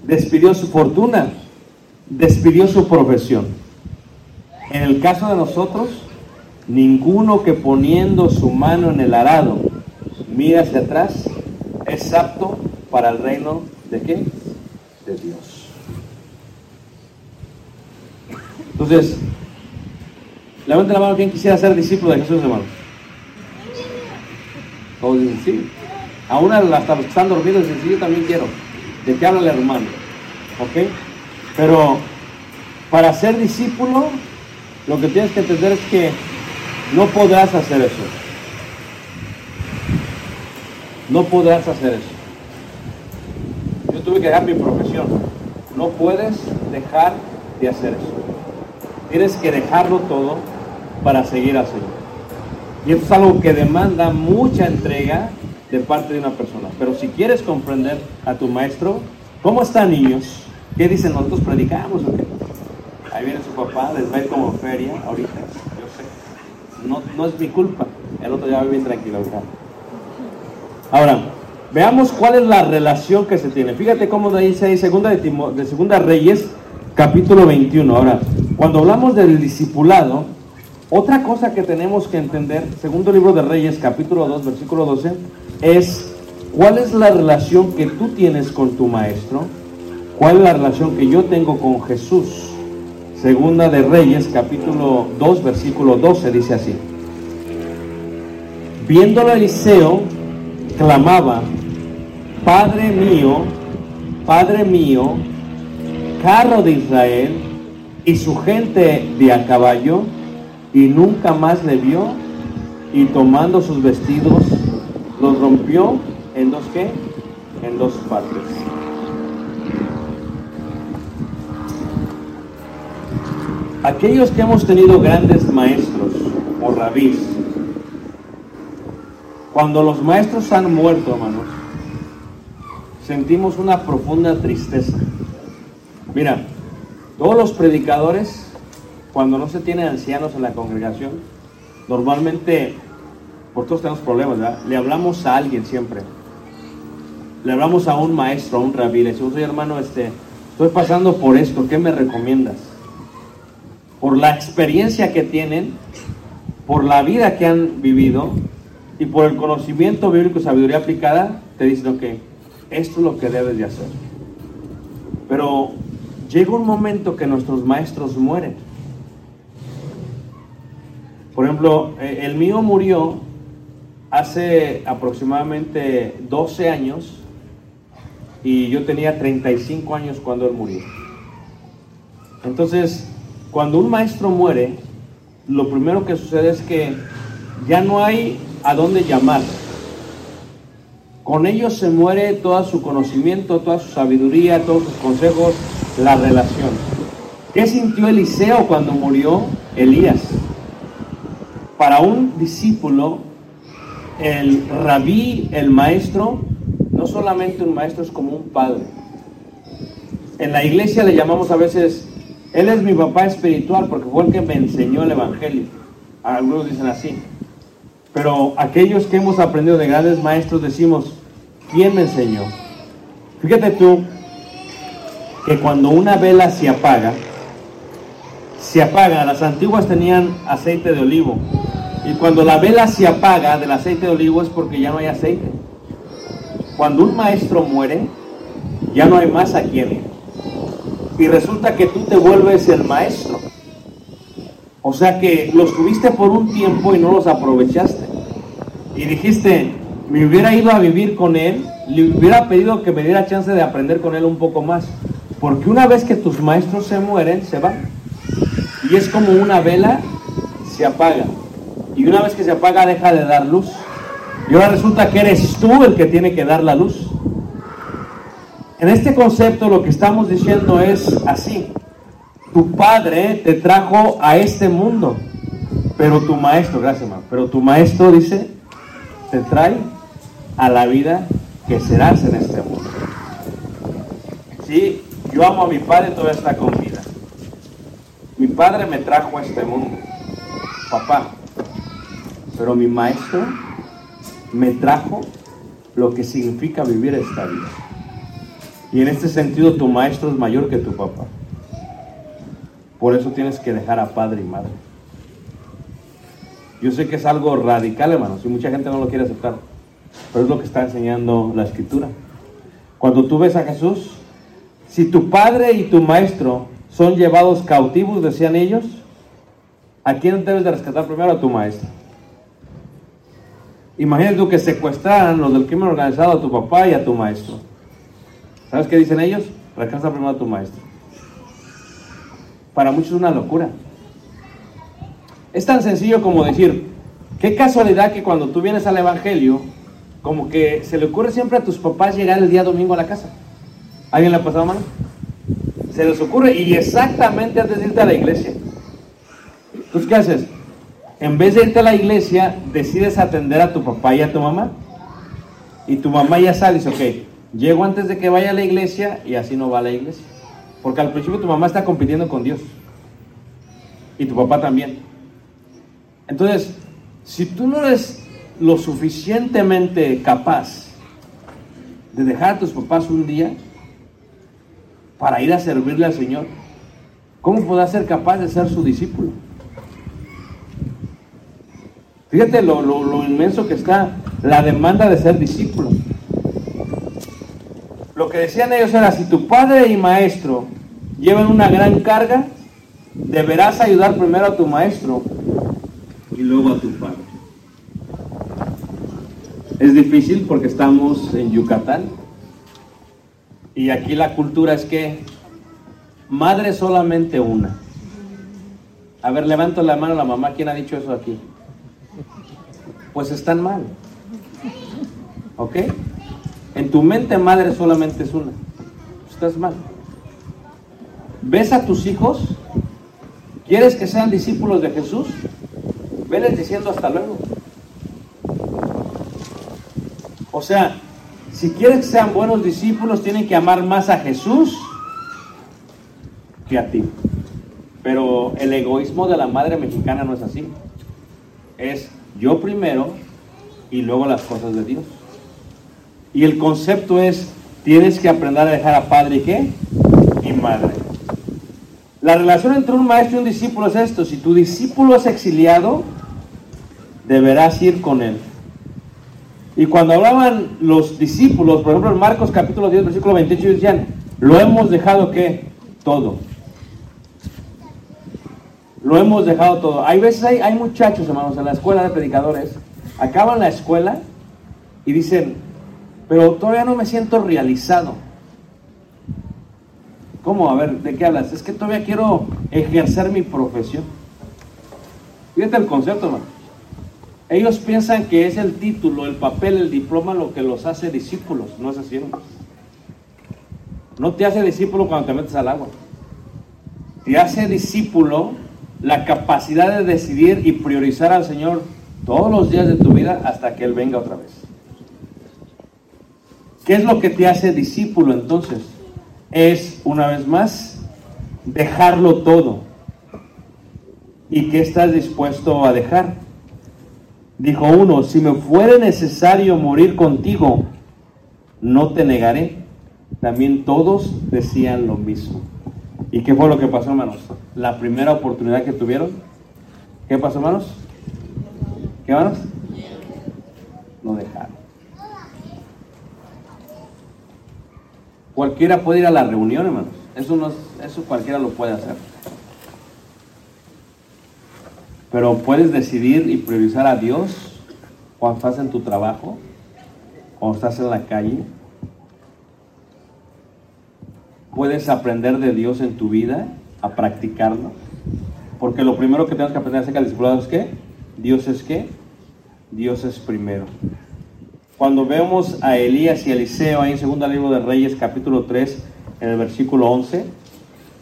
despidió su fortuna, despidió su profesión. En el caso de nosotros, ninguno que poniendo su mano en el arado mira hacia atrás es apto para el reino de qué? De Dios. Entonces, levante la mano quien quisiera ser discípulo de Jesús, hermanos. Todos dicen sí. Aún hasta los que están dormidos dicen sí, yo también quiero. ¿De qué habla el hermano? ¿Ok? Pero para ser discípulo, lo que tienes que entender es que no podrás hacer eso. No podrás hacer eso. Yo tuve que dejar mi profesión. No puedes dejar de hacer eso. Tienes que dejarlo todo para seguir al Señor. Y esto es algo que demanda mucha entrega de parte de una persona. Pero si quieres comprender a tu maestro, ¿cómo están niños? ¿Qué dicen? Nosotros predicamos o? Ahí viene su papá, les va a ir como feria ahorita. Yo sé. No, no es mi culpa. El otro día va bien tranquilo. ¿verdad? Ahora, veamos cuál es la relación que se tiene. Fíjate cómo dice ahí segunda de, Timo- de Segunda Reyes, capítulo 21. Ahora, cuando hablamos del discipulado, otra cosa que tenemos que entender, segundo libro de Reyes, capítulo 2, versículo 12, es cuál es la relación que tú tienes con tu maestro, cuál es la relación que yo tengo con Jesús. Segunda de Reyes, capítulo 2, versículo 12, dice así. Viéndolo Eliseo, clamaba, Padre mío, Padre mío, carro de Israel y su gente de a caballo, y nunca más le vio, y tomando sus vestidos, los rompió en dos qué? En dos partes. Aquellos que hemos tenido grandes maestros o rabís, cuando los maestros han muerto, hermanos, sentimos una profunda tristeza. Mira, todos los predicadores, cuando no se tienen ancianos en la congregación, normalmente, por todos tenemos problemas, ¿verdad? Le hablamos a alguien siempre. Le hablamos a un maestro, a un rabí, le decimos, oye hermano, este, estoy pasando por esto, ¿qué me recomiendas? Por la experiencia que tienen, por la vida que han vivido y por el conocimiento bíblico y sabiduría aplicada, te dicen, ok, esto es lo que debes de hacer. Pero llega un momento que nuestros maestros mueren. Por ejemplo, eh, el mío murió hace aproximadamente 12 años y yo tenía 35 años cuando él murió. Entonces, cuando un maestro muere, lo primero que sucede es que ya no hay a dónde llamar. Con ellos se muere todo su conocimiento, toda su sabiduría, todos sus consejos, la relación. ¿Qué sintió Eliseo cuando murió Elías? Para un discípulo, el rabí, el maestro, no solamente un maestro, es como un padre. En la iglesia le llamamos a veces, él es mi papá espiritual porque fue el que me enseñó el evangelio. Algunos dicen así. Pero aquellos que hemos aprendido de grandes maestros decimos, ¿quién me enseñó? Fíjate tú que cuando una vela se apaga, se apaga, las antiguas tenían aceite de olivo, y cuando la vela se apaga del aceite de olivo es porque ya no hay aceite. Cuando un maestro muere, ya no hay más a quien. Y resulta que tú te vuelves el maestro. O sea que los tuviste por un tiempo y no los aprovechaste. Y dijiste, me hubiera ido a vivir con él, le hubiera pedido que me diera chance de aprender con él un poco más. Porque una vez que tus maestros se mueren, se van. Y es como una vela, se apaga. Y una vez que se apaga, deja de dar luz. Y ahora resulta que eres tú el que tiene que dar la luz. En este concepto lo que estamos diciendo es así. Tu padre te trajo a este mundo, pero tu maestro, gracias pero tu maestro dice, te trae a la vida que serás en este mundo. Sí, yo amo a mi padre, todavía está con vida. Mi padre me trajo a este mundo, papá, pero mi maestro me trajo lo que significa vivir esta vida. Y en este sentido tu maestro es mayor que tu papá. Por eso tienes que dejar a padre y madre. Yo sé que es algo radical, hermanos, y mucha gente no lo quiere aceptar, pero es lo que está enseñando la escritura. Cuando tú ves a Jesús, si tu padre y tu maestro son llevados cautivos, decían ellos, ¿a quién debes de rescatar primero? A tu maestro. Imagínate tú que secuestraran los del crimen organizado a tu papá y a tu maestro. ¿Sabes qué dicen ellos? Rescata primero a tu maestro. Para muchos es una locura. Es tan sencillo como decir, qué casualidad que cuando tú vienes al Evangelio, como que se le ocurre siempre a tus papás llegar el día domingo a la casa. ¿Alguien le ha pasado mano? Se les ocurre y exactamente antes de irte a la iglesia. Entonces, ¿qué haces? En vez de irte a la iglesia, decides atender a tu papá y a tu mamá. Y tu mamá ya sabe, dice, ok, llego antes de que vaya a la iglesia y así no va a la iglesia. Porque al principio tu mamá está compitiendo con Dios. Y tu papá también. Entonces, si tú no eres lo suficientemente capaz de dejar a tus papás un día para ir a servirle al Señor, ¿cómo podrás ser capaz de ser su discípulo? Fíjate lo, lo, lo, inmenso que está la demanda de ser discípulo. Lo que decían ellos era, si tu padre y maestro llevan una gran carga, deberás ayudar primero a tu maestro y luego a tu padre. Es difícil porque estamos en Yucatán y aquí la cultura es que madre solamente una. A ver, levanto la mano la mamá, ¿quién ha dicho eso aquí? Pues están mal. ¿Ok? En tu mente madre solamente es una. Estás mal. ¿Ves a tus hijos? ¿Quieres que sean discípulos de Jesús? Veles diciendo hasta luego. O sea, si quieres que sean buenos discípulos, tienen que amar más a Jesús que a ti. Pero el egoísmo de la madre mexicana no es así. Es yo primero y luego las cosas de Dios. Y el concepto es, tienes que aprender a dejar a padre y qué? Y madre. La relación entre un maestro y un discípulo es esto. Si tu discípulo es exiliado, deberás ir con él. Y cuando hablaban los discípulos, por ejemplo en Marcos capítulo 10, versículo 28, decían, lo hemos dejado qué? Todo. Lo hemos dejado todo. Hay veces, hay, hay muchachos, hermanos, en la escuela de predicadores, acaban la escuela y dicen, pero todavía no me siento realizado. ¿Cómo? A ver, ¿de qué hablas? Es que todavía quiero ejercer mi profesión. Fíjate el concepto, hermano. Ellos piensan que es el título, el papel, el diploma lo que los hace discípulos. No es así, hermano. No te hace discípulo cuando te metes al agua. Te hace discípulo la capacidad de decidir y priorizar al Señor todos los días de tu vida hasta que Él venga otra vez. ¿Qué es lo que te hace discípulo entonces? Es, una vez más, dejarlo todo. ¿Y qué estás dispuesto a dejar? Dijo uno, si me fuere necesario morir contigo, no te negaré. También todos decían lo mismo. ¿Y qué fue lo que pasó, hermanos? La primera oportunidad que tuvieron. ¿Qué pasó, hermanos? ¿Qué, hermanos? No dejaron. Cualquiera puede ir a la reunión, hermanos. Eso, no es, eso cualquiera lo puede hacer. pero puedes decidir y priorizar a Dios cuando estás en tu trabajo, cuando estás en la calle. Puedes aprender de Dios en tu vida, a practicarlo. Porque lo primero que tenemos que aprender acerca del discipulado es que Dios es qué? Dios es primero. Cuando vemos a Elías y Eliseo ahí en segundo libro de Reyes capítulo 3 en el versículo 11,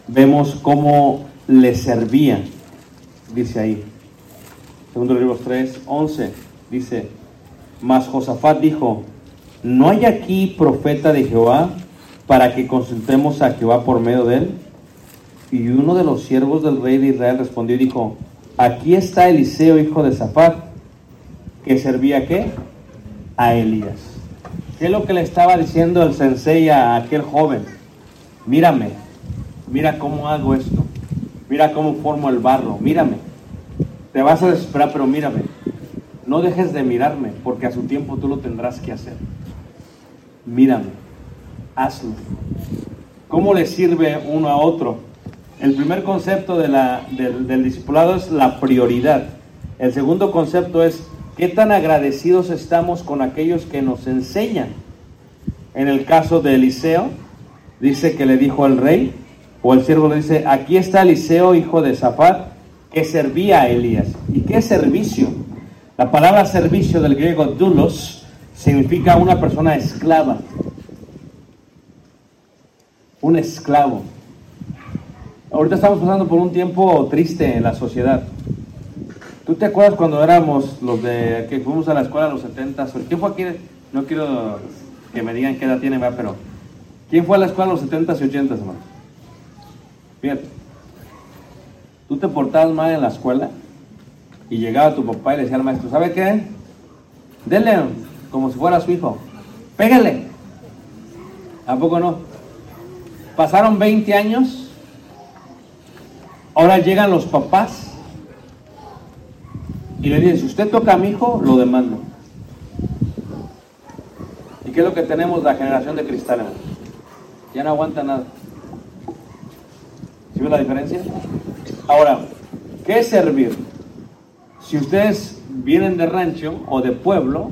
vemos cómo le servían, dice ahí. Segundo libro 3, 11, dice, mas Josafat dijo, ¿no hay aquí profeta de Jehová para que consultemos a Jehová por medio de él? Y uno de los siervos del rey de Israel respondió y dijo, aquí está Eliseo, hijo de Zafat, que servía qué? A Elías. ¿Qué es lo que le estaba diciendo el sensei a aquel joven? Mírame, mira cómo hago esto, mira cómo formo el barro, mírame. Te vas a desesperar, pero mírame. No dejes de mirarme, porque a su tiempo tú lo tendrás que hacer. Mírame, hazlo. ¿Cómo le sirve uno a otro? El primer concepto de la, del, del discipulado es la prioridad. El segundo concepto es qué tan agradecidos estamos con aquellos que nos enseñan. En el caso de Eliseo, dice que le dijo al rey, o el siervo le dice, aquí está Eliseo, hijo de Zafat, que servía a Elías. ¿Y qué servicio? La palabra servicio del griego doulos significa una persona esclava. Un esclavo. Ahorita estamos pasando por un tiempo triste en la sociedad. ¿Tú te acuerdas cuando éramos los de que fuimos a la escuela en los 70? ¿Quién fue aquí? No quiero que me digan qué edad tienen, ¿verdad? pero ¿quién fue a la escuela en los 70 y 80, hermanos? Fíjate. Tú te portabas mal en la escuela y llegaba tu papá y le decía al maestro, ¿sabe qué? Dele como si fuera su hijo. Pégale. ¿A poco no? Pasaron 20 años. Ahora llegan los papás y le dicen, si usted toca a mi hijo, lo demando. ¿Y qué es lo que tenemos la generación de cristal? Ya no aguanta nada. ¿Sí ve la diferencia? Ahora, ¿qué es servir? Si ustedes vienen de rancho o de pueblo,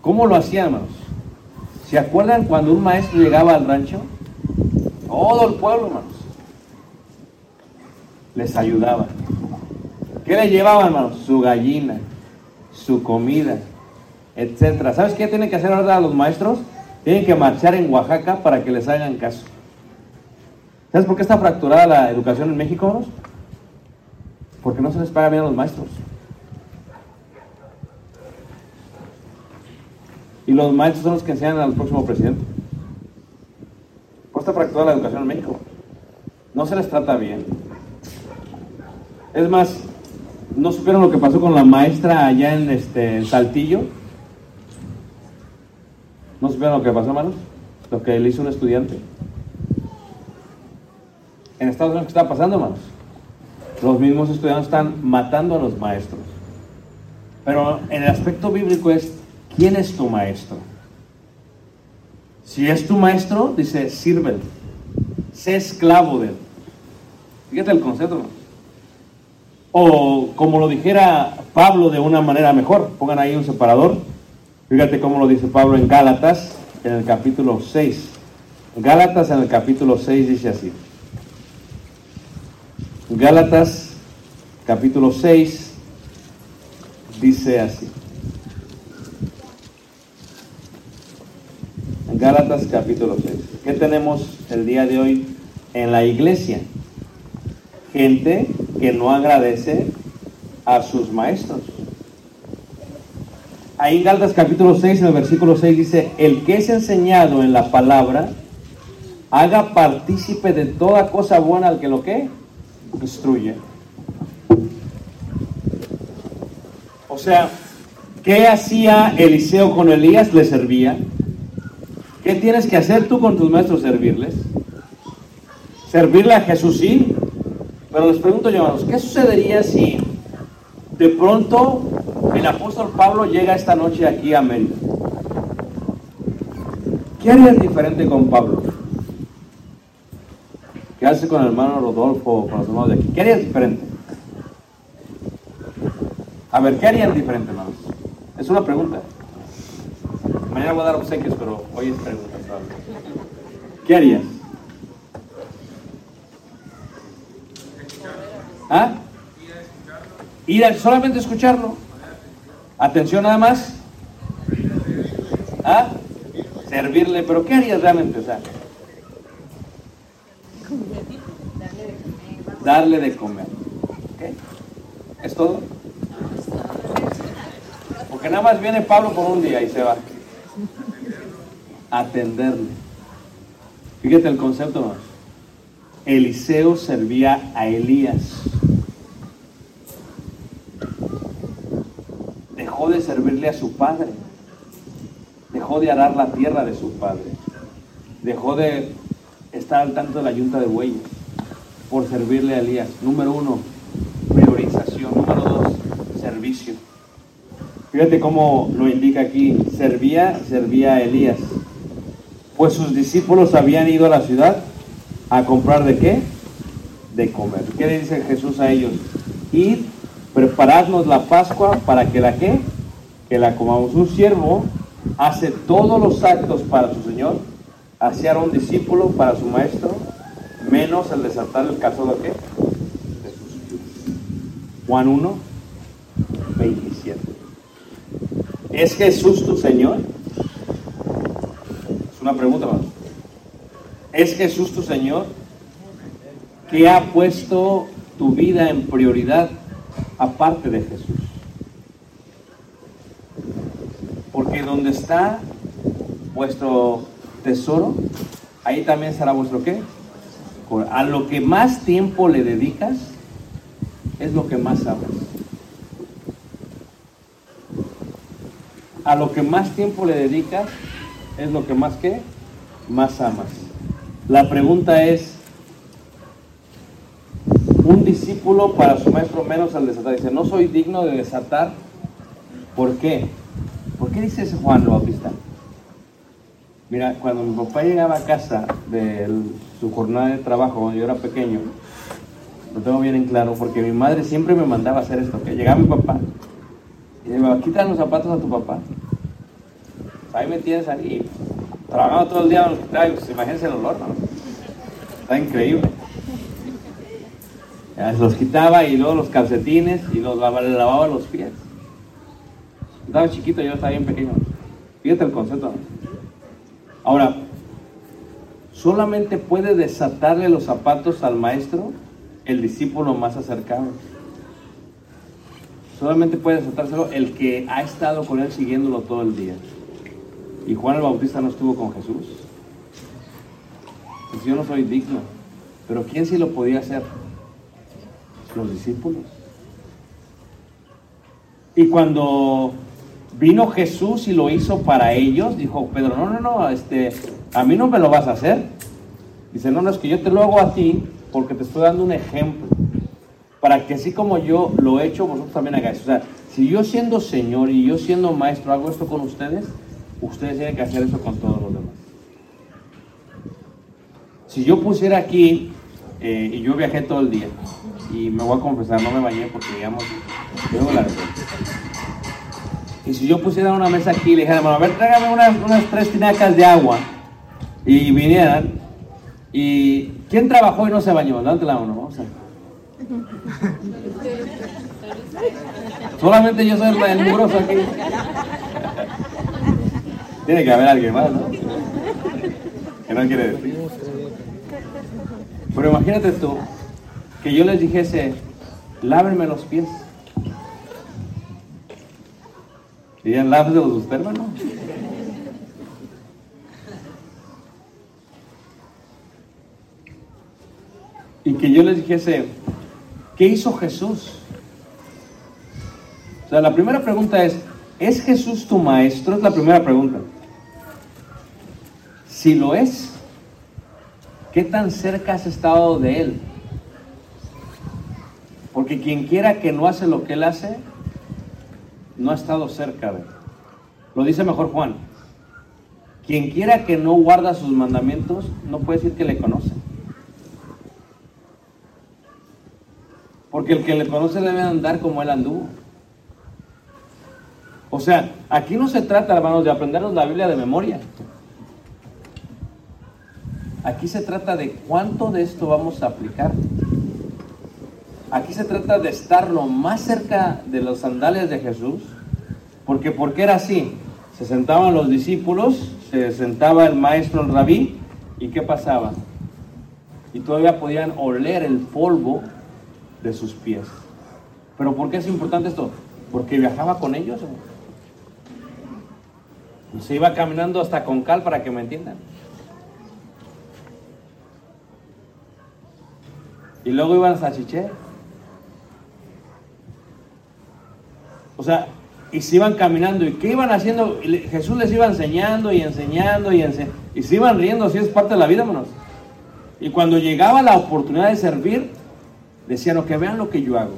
¿cómo lo hacían, hermanos? ¿Se acuerdan cuando un maestro llegaba al rancho? Todo el pueblo, hermanos. Les ayudaba. ¿Qué le llevaban, hermanos? Su gallina, su comida, etcétera. ¿Sabes qué tienen que hacer ahora los maestros? Tienen que marchar en Oaxaca para que les hagan caso. ¿Sabes por qué está fracturada la educación en México? Porque no se les paga bien a los maestros. Y los maestros son los que enseñan al próximo presidente. ¿Por qué está fracturada la educación en México? No se les trata bien. Es más, ¿no supieron lo que pasó con la maestra allá en, este, Saltillo? ¿No supieron lo que pasó, hermanos? Lo que le hizo un estudiante. En Estados Unidos, ¿qué está pasando, hermanos? Los mismos estudiantes están matando a los maestros. Pero en el aspecto bíblico es, ¿quién es tu maestro? Si es tu maestro, dice, sírvele. Sé esclavo de él. Fíjate el concepto, hermanos. O como lo dijera Pablo de una manera mejor, pongan ahí un separador. Fíjate cómo lo dice Pablo en Gálatas, en el capítulo 6. Gálatas en el capítulo 6 dice así. Gálatas capítulo 6 dice así. Gálatas capítulo 6. ¿Qué tenemos el día de hoy en la iglesia? Gente que no agradece a sus maestros. Ahí en Gálatas capítulo 6, en el versículo 6 dice, el que es enseñado en la palabra, haga partícipe de toda cosa buena al que lo que instruye. O sea, ¿qué hacía Eliseo con Elías? Le servía. ¿Qué tienes que hacer tú con tus maestros? Servirles. Servirle a Jesús, sí. Pero les pregunto yo, ¿qué sucedería si de pronto el apóstol Pablo llega esta noche aquí a Mérida? ¿Qué harías diferente con Pablo? ¿Qué hace con el hermano Rodolfo o con los hermanos de aquí? ¿Qué harías diferente? A ver, ¿qué harían diferente, hermanos? Es una pregunta. Mañana voy a dar obsequios, pero hoy es pregunta. ¿Qué harías? ¿Ah? Ir a solamente escucharlo. Atención nada más. ¿Ah? Servirle, pero ¿qué harías realmente? O sea, darle de comer. ¿Ok? ¿Es todo? Porque nada más viene Pablo por un día y se va. Atenderle. Fíjate el concepto más. Eliseo servía a Elías. Dejó de servirle a su padre. Dejó de arar la tierra de su padre. Dejó de estar al tanto de la yunta de bueyes por servirle a Elías. Número uno, priorización. Número dos, servicio. Fíjate cómo lo indica aquí. Servía, servía a Elías. Pues sus discípulos habían ido a la ciudad a comprar de qué? De comer. ¿Qué le dice Jesús a ellos? Id, preparadnos la Pascua para que la qué? Que la comamos. Un siervo hace todos los actos para su Señor, hacia un discípulo para su maestro, menos el desatar el caso de qué? De. Juan 1, 27. ¿Es Jesús tu Señor? Es una pregunta más. ¿Es Jesús tu Señor? que ha puesto tu vida en prioridad aparte de Jesús? Porque donde está vuestro tesoro, ahí también será vuestro qué? A lo que más tiempo le dedicas, es lo que más amas. A lo que más tiempo le dedicas, es lo que más qué? Más amas. La pregunta es, un discípulo para su maestro menos al desatar. Dice, no soy digno de desatar. ¿Por qué? ¿Por qué dice ese Juan el Bautista? Mira, cuando mi papá llegaba a casa de su jornada de trabajo, cuando yo era pequeño, lo tengo bien en claro, porque mi madre siempre me mandaba hacer esto, que llegaba mi papá y me iba, quita los zapatos a tu papá. Ahí me tienes ahí, trabajando todo el día, los quitaba, y, pues, imagínense el olor, ¿no? Está increíble. Los quitaba y luego los calcetines y los lavaba, le lavaba los pies. Estaba chiquito, yo estaba bien pequeño. Fíjate el concepto. Ahora, solamente puede desatarle los zapatos al maestro el discípulo más acercado. Solamente puede desatárselo el que ha estado con él siguiéndolo todo el día. Y Juan el Bautista no estuvo con Jesús. Pues yo no soy digno. Pero ¿quién sí lo podía hacer? Los discípulos. Y cuando vino Jesús y lo hizo para ellos, dijo Pedro, no, no, no, este, a mí no me lo vas a hacer. Dice, no, no, es que yo te lo hago a ti porque te estoy dando un ejemplo. Para que así como yo lo he hecho, vosotros también hagáis. O sea, si yo siendo Señor y yo siendo maestro hago esto con ustedes, ustedes tienen que hacer eso con todos los demás. Si yo pusiera aquí, eh, y yo viajé todo el día, y me voy a confesar, no me bañé porque digamos, tengo la vergüenza. Y si yo pusiera una mesa aquí y le dijera, bueno, a ver, tráigame unas, unas tres tinacas de agua, y vinieran, y ¿quién trabajó y no se bañó? Levante la mano, vamos a ver. Solamente yo soy el mugroso aquí. Tiene que haber alguien más, ¿no? Que no quiere decir. Pero imagínate tú que yo les dijese, lávenme los pies. Dirían, lávenlos usted, hermano. Y que yo les dijese, ¿qué hizo Jesús? O sea, la primera pregunta es, ¿es Jesús tu maestro? Es la primera pregunta. Si lo es, ¿qué tan cerca has estado de Él? Porque quien quiera que no hace lo que Él hace, no ha estado cerca de Él. Lo dice mejor Juan. Quien quiera que no guarda sus mandamientos, no puede decir que le conoce. Porque el que le conoce debe andar como Él anduvo. O sea, aquí no se trata, hermanos, de aprendernos la Biblia de memoria. Aquí se trata de cuánto de esto vamos a aplicar. Aquí se trata de estar lo más cerca de los sandalias de Jesús. Porque, porque era así. Se sentaban los discípulos, se sentaba el maestro, el rabí, y ¿qué pasaba? Y todavía podían oler el polvo de sus pies. Pero ¿por qué es importante esto? Porque viajaba con ellos. Se iba caminando hasta con cal para que me entiendan. Y luego iban a Sachiché. O sea, y se iban caminando. ¿Y qué iban haciendo? Jesús les iba enseñando y enseñando y enseñando. Y se iban riendo, así es parte de la vida, hermanos. Y cuando llegaba la oportunidad de servir, decían, que vean lo que yo hago.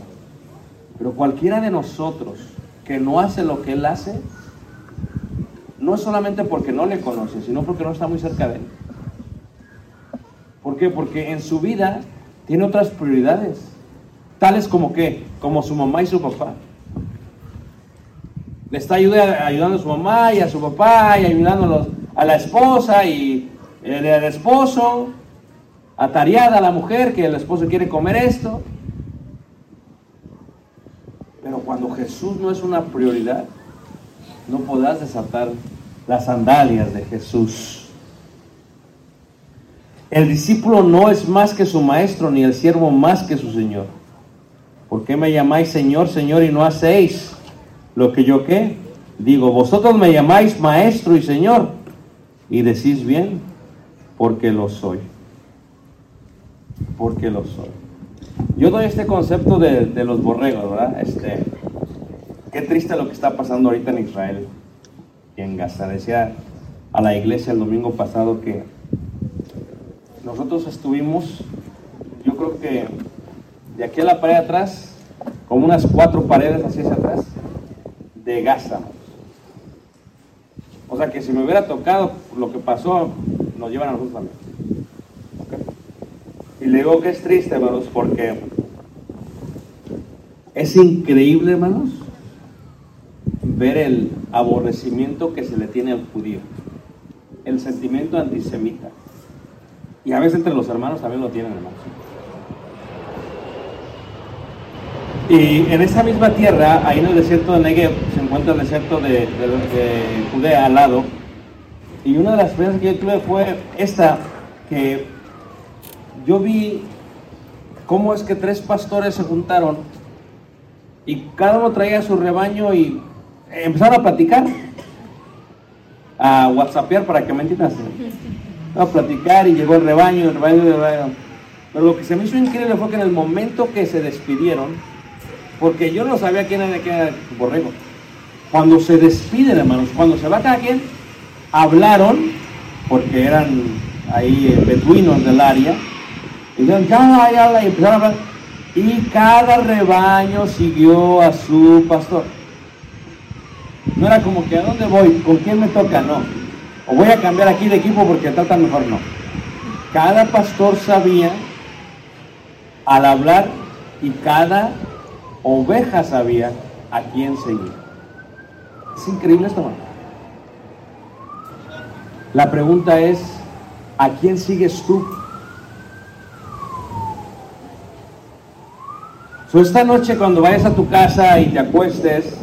Pero cualquiera de nosotros que no hace lo que Él hace, no es solamente porque no le conoce, sino porque no está muy cerca de Él. ¿Por qué? Porque en su vida tiene otras prioridades, tales como qué, como su mamá y su papá. Le está ayuda- ayudando a su mamá y a su papá y ayudando a, la esposa y el, el esposo, atareada a la mujer que el esposo quiere comer esto. Pero cuando Jesús no es una prioridad, no podrás desatar las sandalias de Jesús. El discípulo no es más que su maestro, ni el siervo más que su señor. ¿Por qué me llamáis Señor, Señor y no hacéis lo que yo qué? Digo, vosotros me llamáis maestro y Señor y decís bien, porque lo soy. Porque lo soy. Yo doy este concepto de, de los borregos, ¿verdad? Este, qué triste lo que está pasando ahorita en Israel y en Gaza. Decía a la iglesia el domingo pasado que nosotros estuvimos, yo creo que de aquí a la pared atrás, como unas cuatro paredes así hacia atrás, de Gaza. O sea que si me hubiera tocado lo que pasó, nos llevan a nosotros también. Y le digo que es triste, hermanos, porque es increíble, hermanos, ver el aborrecimiento que se le tiene al judío, el sentimiento antisemita. Y a veces entre los hermanos también lo tienen, hermanos. Y en esa misma tierra, ahí en el desierto de Negev, se encuentra el desierto de, de- de Judea al lado. Y una de las experiencias que yo tuve fue esta, que yo vi cómo es que tres pastores se juntaron y cada uno traía su rebaño y empezaron a platicar, a whatsappear para que me. A platicar y llegó el rebaño, el rebaño, el rebaño. Pero lo que se me hizo increíble fue que en el momento que se despidieron, porque yo no sabía quién era, quién era el borrego, cuando se despiden, hermanos, cuando se va cada quien, hablaron, porque eran ahí eh, beduinos del área, y dijeron, ya, ya, ya", y empezaron a hablar, y cada rebaño siguió a su pastor. No era como que, ¿a dónde voy? ¿Con quién me toca? No. O voy a cambiar aquí de equipo porque tratan mejor, no. Cada pastor sabía al hablar y cada oveja sabía a quién seguir. Es increíble esto. La pregunta es, ¿a quién sigues tú? So, esta noche cuando vayas a tu casa y te acuestes,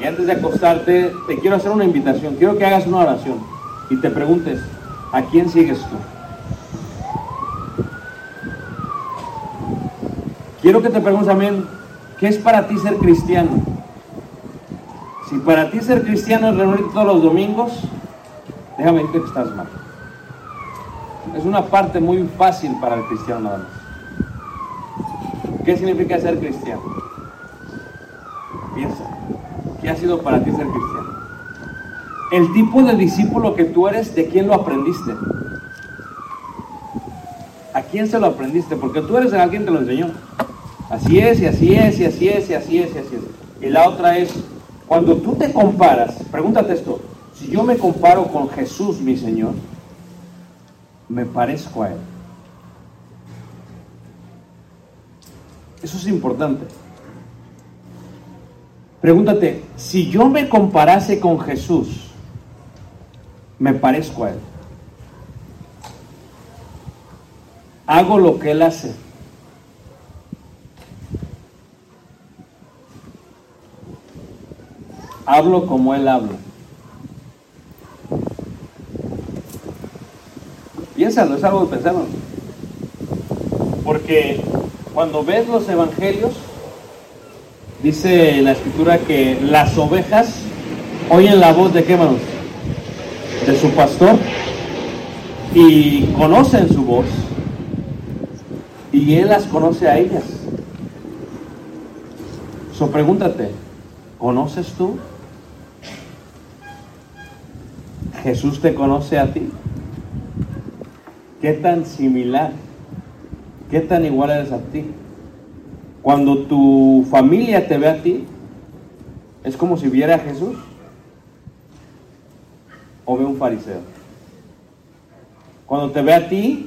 y antes de acostarte, te quiero hacer una invitación. Quiero que hagas una oración y te preguntes, ¿a quién sigues tú? Quiero que te preguntes también, ¿qué es para ti ser cristiano? Si para ti ser cristiano es reunirte todos los domingos, déjame decirte que estás mal. Es una parte muy fácil para el cristiano nada más. ¿Qué significa ser cristiano? Piensa, ¿qué ha sido para ti ser cristiano? El tipo de discípulo que tú eres, ¿de quién lo aprendiste? ¿A quién se lo aprendiste? Porque tú eres alguien que te lo enseñó. Así es, y así es, y así es, y así es, y así es. Y la otra es, cuando tú te comparas, pregúntate esto, si yo me comparo con Jesús, mi Señor, me parezco a Él. Eso es importante. Pregúntate, si yo me comparase con Jesús, me parezco a Él. Hago lo que Él hace. Hablo como Él habla. Piénsalo, es algo de pensarlo. Porque cuando ves los evangelios, dice la escritura que las ovejas oyen la voz de qué manos? De su pastor y conocen su voz y él las conoce a ellas. So pregúntate, ¿conoces tú? ¿Jesús te conoce a ti? ¿Qué tan similar? ¿Qué tan igual eres a ti? Cuando tu familia te ve a ti, ¿es como si viera a Jesús? ¿O ve un fariseo? Cuando te ve a ti,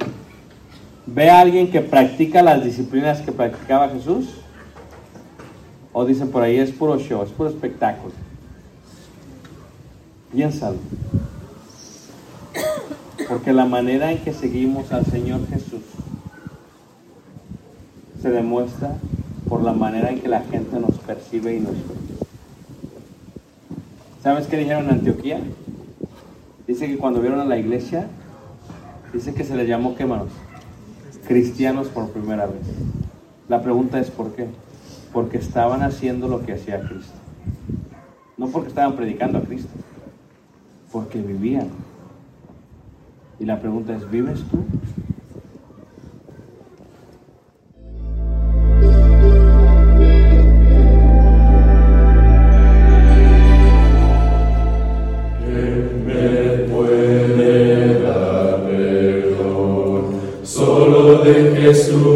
¿ve a alguien que practica las disciplinas que practicaba Jesús? ¿O dicen por ahí es puro show, es puro espectáculo? Piénsalo. Porque la manera en que seguimos al Señor Jesús se demuestra por la manera en que la gente nos percibe y nos ve. ¿Sabes qué dijeron en Antioquía? Dice que cuando vieron a la iglesia, dice que se les llamó, ¿qué manos? Cristianos por primera vez. La pregunta es ¿por qué? Porque estaban haciendo lo que hacía Cristo. No porque estaban predicando a Cristo, porque vivían. Y la pregunta es, ¿vives tú? De